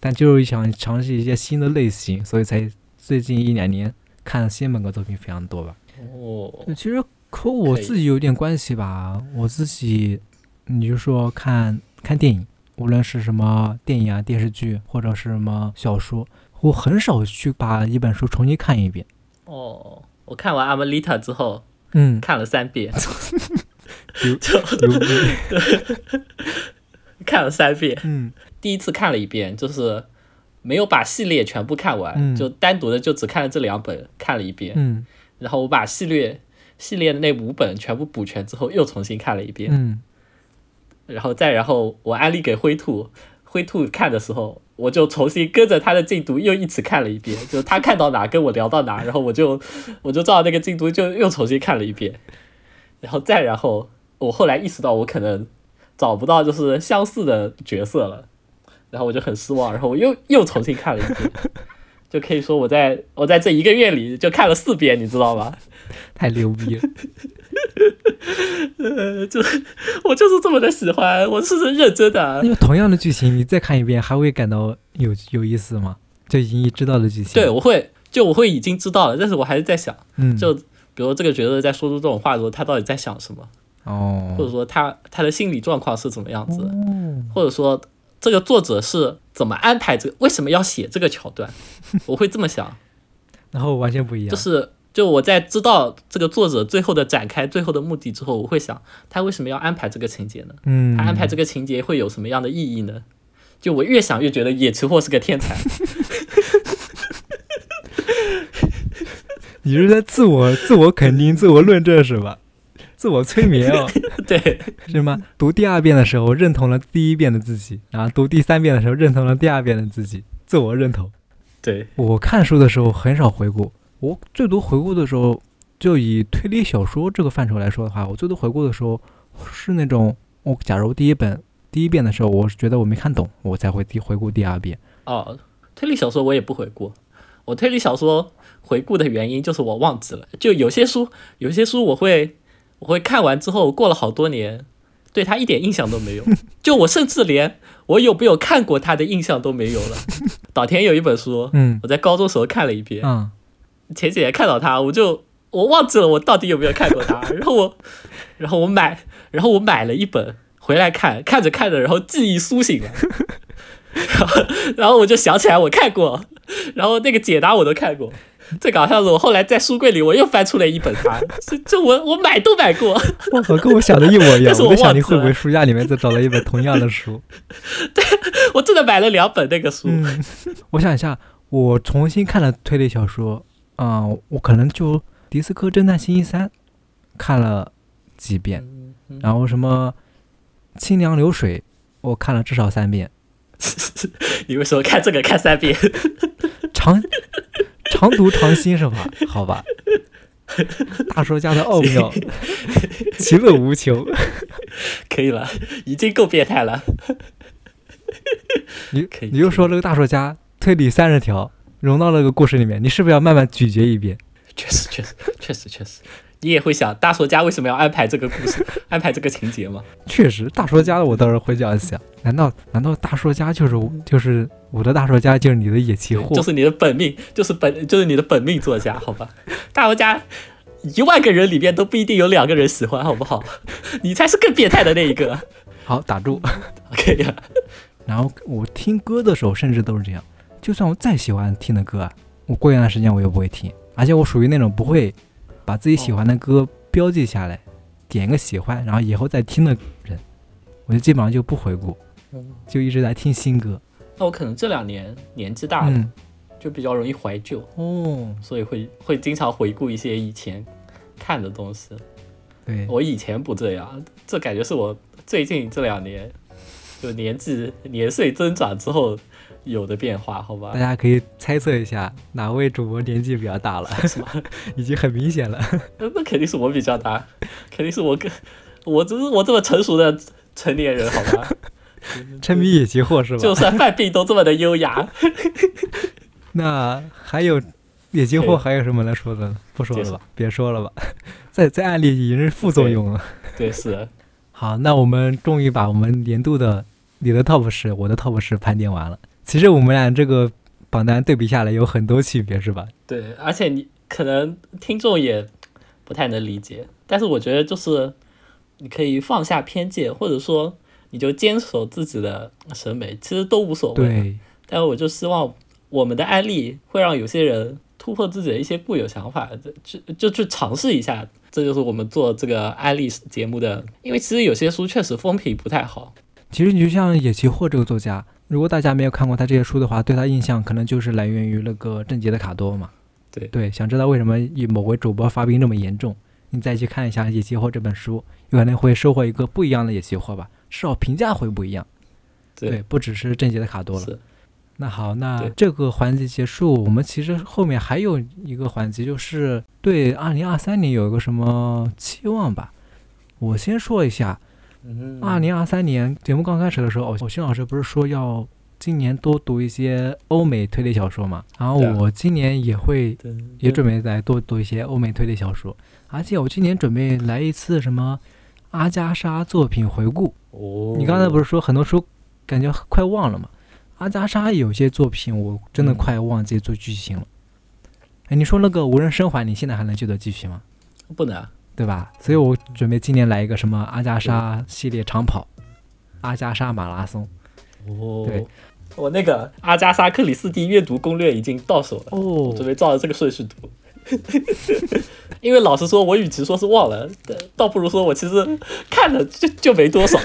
但就是想尝试一些新的类型，所以才最近一两年看新本格作品非常多吧。哦，其实和我自己有点关系吧。我自己，你就说看看电影，无论是什么电影啊、电视剧，或者是什么小说，我很少去把一本书重新看一遍。哦，我看完《阿玛丽塔》之后，嗯，看了三遍，<laughs> <laughs> 看了三遍。嗯第一次看了一遍，就是没有把系列全部看完，嗯就单独的就只看了这两本，看了一遍。嗯然后我把系列系列的那五本全部补全之后，又重新看了一遍。嗯。然后再然后我安利给灰兔，灰兔看的时候，我就重新跟着他的进度又一起看了一遍，就是他看到哪跟我聊到哪，然后我就 <laughs> 我就照那个进度就又重新看了一遍，然后再然后我后来意识到我可能找不到就是相似的角色了，然后我就很失望，然后我又又重新看了一遍，就可以说我在我在这一个月里就看了四遍，你知道吗？<laughs> 太牛逼了。<laughs> 呃，就是我就是这么的喜欢，我是认真的。因为同样的剧情，你再看一遍，还会感到有有意思吗？就已经知道的剧情。对，，我会就我会已经知道了，但是我还是在想，嗯，就比如这个角色在说出这种话的时候，他到底在想什么，哦，或者说他他的心理状况是怎么样子的，哦，或者说这个作者是怎么安排这个，为什么要写这个桥段，<laughs> 我会这么想，然后完全不一样。就是就我在知道这个作者最后的展开、最后的目的之后，我会想他为什么要安排这个情节呢？嗯，他安排这个情节会有什么样的意义呢？就我越想越觉得野崎货是个天才，<laughs> 你是在自我自我肯定、自我论证是吧？自我催眠哦，<laughs> 对，是吗？读第二遍的时候认同了第一遍的自己，然后读第三遍的时候认同了第二遍的自己，自我认同。对，我看书的时候很少回顾，我最多回顾的时候，就以推理小说这个范畴来说的话，我最多回顾的时候是那种，我假如第一本第一遍的时候，我是觉得我没看懂，我才会第回顾第二遍。哦，推理小说我也不回顾，我推理小说回顾的原因就是我忘记了，就有些书，有些书我会我会看完之后过了好多年，对他一点印象都没有，<laughs> 就我甚至连我有没有看过他的印象都没有了。岛田有一本书，<laughs> 嗯我在高中时候看了一遍，嗯，前几年看到他，我就我忘记了我到底有没有看过他，<laughs> 然后我然后我买，然后我买了一本回来看，看着看着，然后记忆苏醒了。然后，然后我就想起来我看过，然后那个解答我都看过。最搞笑的是，我后来在书柜里我又翻出了一本它，<laughs> 这这我我买都买过。我操，跟我想的一模一样。<laughs> 但是我在想你会不会书架里面再找了一本同样的书？<laughs> 对我真的买了两本那个书。嗯，我想一下，我重新看了推理小说，啊、我可能就《迪斯科侦探星期三》看了几遍，嗯然后什么《清凉流水》，我看了至少三遍。你为什么看这个看三遍？长长读常新是吧？<laughs> 好吧，大说家的奥妙，<laughs> 其乐无穷。可以了，已经够变态了。你你又说这个大说家推理三十条融到那个故事里面，你是不是要慢慢咀嚼一遍？确实，确实，确实，确实，你也会想大说家为什么要安排这个故事，<laughs> 安排这个情节吗？确实，大说家的我倒是会这样想。难道难道大说家就是就是我的大说家就是你的野崎货？就是你的本命，就是本，就是你的本命作家，好吧？大说家一万个人里面都不一定有两个人喜欢，好不好？你才是更变态的那一个。<laughs> 好打住。可以了，<laughs> 然后我听歌的时候，甚至都是这样。就算我再喜欢听的歌啊，我过一段时间我也不会听，而且我属于那种不会把自己喜欢的歌标记下来，点个喜欢，然后以后再听的人，我就基本上就不回顾，就一直在听新歌。那我可能这两年年纪大了，嗯，就比较容易怀旧，哦，所以会会经常回顾一些以前看的东西。对，我以前不这样，这感觉是我最近这两年就年纪年岁增长之后有的变化，好吧大？家可以猜测一下哪位主播年纪比较大了？<laughs> 已经很明显了。那那肯定是我比较大，<laughs> 肯定是我更我只是我这么成熟的成年人，好吧？<laughs> 沉迷野崎货是吧？就算犯病都这么的优雅，那还有野鸡货还有什么来说的呢？不说了吧，别说了吧，在在案例已经是副作用了。对，是好，那我们终于把我们年度的你的 top 十，我的 top 十盘点完了。其实我们俩这个榜单对比下来有很多区别，是吧？对，而且你可能听众也不太能理解，但是我觉得就是你可以放下偏见，或者说你就坚守自己的审美，其实都无所谓。对，但是我就希望我们的案例会让有些人突破自己的一些固有想法，就就就去尝试一下这就是我们做这个案例节目的，因为其实有些书确实风评不太好。其实你就像野崎货这个作家，如果大家没有看过他这些书的话，对他印象可能就是来源于那个郑杰的卡多嘛。对对，想知道为什么某位主播发病这么严重，你再去看一下《野崎货》这本书，有可能会收获一个不一样的野崎货吧，至少评价会不一样。对，不只是郑杰的卡多了。那好，那这个环节结束，我们其实后面还有一个环节，就是对二零二三年有一个什么期望吧。我先说一下，嗯二零二三年节目刚开始的时候，偶偶勋老师不是说要今年多读一些欧美推理小说嘛？然后我今年也会也准备来多读一些欧美推理小说，而且我今年准备来一次什么阿加莎作品回顾。哦，你刚才不是说很多书感觉快忘了吗？阿加莎有些作品我真的嗯快忘记做剧情了。哎，你说那个无人生还，你现在还能记得剧情吗？不能啊？对吧？所以我准备今年来一个什么阿加莎系列长跑，阿加莎马拉松。哦，对，我那个阿加莎克里斯蒂阅读攻略已经到手了，哦准备照着这个顺序读。<laughs> 因为老实说，我与其说是忘了，呃倒不如说我其实看了就就没多少。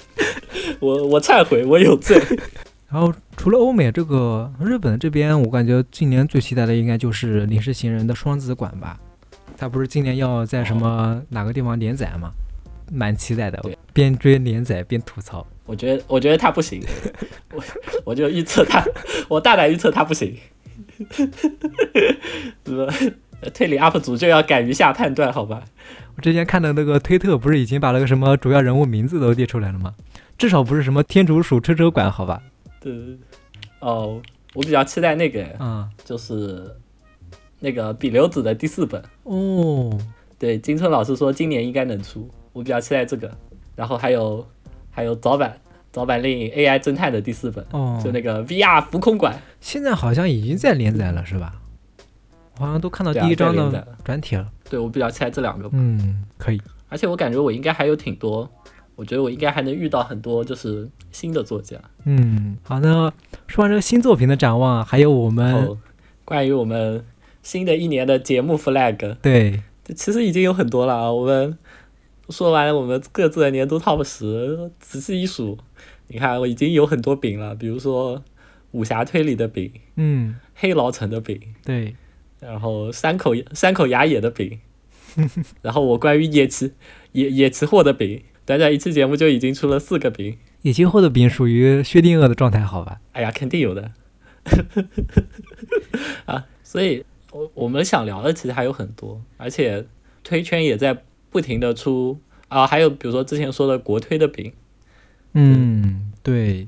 <laughs> 我我忏悔，我有罪。<laughs> 然后除了欧美这个，日本这边我感觉今年最期待的应该就是《临时行人》的双子馆吧。他不是今年要在什么哪个地方连载吗？蛮期待的对，边追连载边吐槽。我觉得，我觉得他不行，<laughs> 我我就预测他，我大胆预测他不行。<laughs> 推理 UP 主就要敢于下判断，好吧？我之前看的那个推特，不是已经把那个什么主要人物名字都列出来了吗？至少不是什么天竺鼠车车馆，好吧？对，哦，我比较期待那个，嗯、就是那个比流子的第四本。哦，对，金春老师说今年应该能出，我比较期待这个。然后还有还有早版早版令 AI 侦探的第四本，哦就那个 VR 浮空馆。现在好像已经在连载了，是吧？我好像都看到第一章的转帖了。对我比较期待这两个，嗯，可以。而且我感觉我应该还有挺多，我觉得我应该还能遇到很多就是新的作家。嗯，好，那说完这个新作品的展望，还有我们后关于我们新的一年的节目 flag，对。这其实已经有很多了啊。我们说完我们各自的年度 top 十，仔细一数，你看我已经有很多饼了，比如说武侠推理的饼，嗯。黑牢城的饼，对。然后山口山口雅也的饼，<laughs> 然后我关于野崎野野崎货的饼，短短一期节目就已经出了四个饼，野崎货的饼属于薛定谔的状态，好吧？哎呀，肯定有的。<laughs> 啊，所以我我们想聊的其实还有很多，而且推圈也在不停的出啊，还有比如说之前说的国推的饼，嗯，对，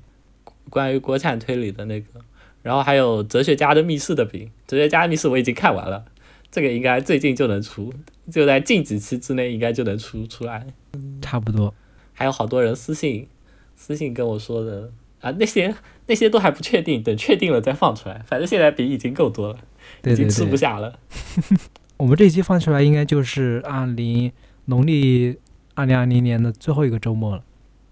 关于国产推理的那个，然后还有哲学家的密室的饼，哲学家的密室我已经看完了，这个应该最近就能出，就在近几期之内应该就能出出来。差不多。还有好多人私信私信跟我说的啊，那些那些都还不确定，等确定了再放出来。反正现在饼已经够多了，对对已经吃不对，下了。<laughs> 我们这一期放出来应该就是二零农历二零二零年的最后一个周末了，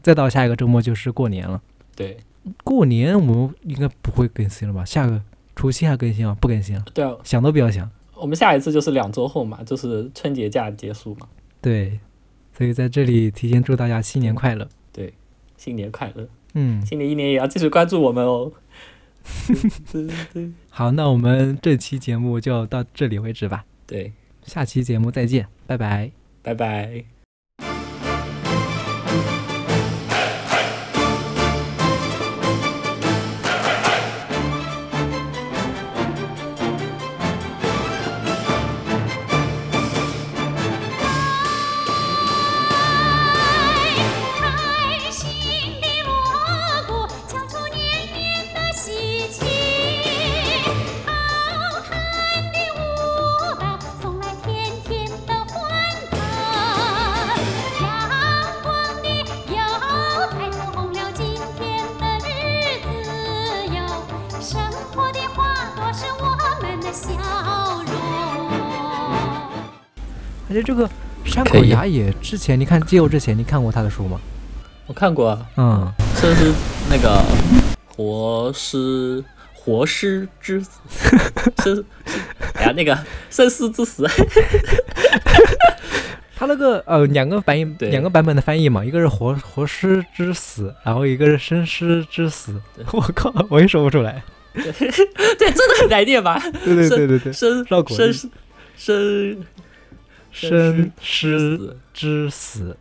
再到下一个周末就是过年了。对过年我们应该不会更新了吧？下个除夕还更新啊？不更新了，对啊，想都不要想。我们下一次就是两周后嘛，就是春节假结束嘛。对，所以在这里提前祝大家新年快乐。对，新年快乐！嗯，新的一年也要继续关注我们哦。对 <laughs> 对好，那我们这期节目就到这里为止吧，对，下期节目再见，拜拜。拜拜。这个山口雅也之前，你看《街友》之前，你看过他的书吗？我看过啊，嗯，这是那个活尸活尸之死，<laughs> 是是，哎呀，那个生死之死，他那个呃两个翻译两个版本的翻译嘛，一个是活活尸之死，然后一个是生尸之死。我靠，我也说不出来。对，<laughs> 真的很难念吧？对对对对对，生绕口生生生师之死。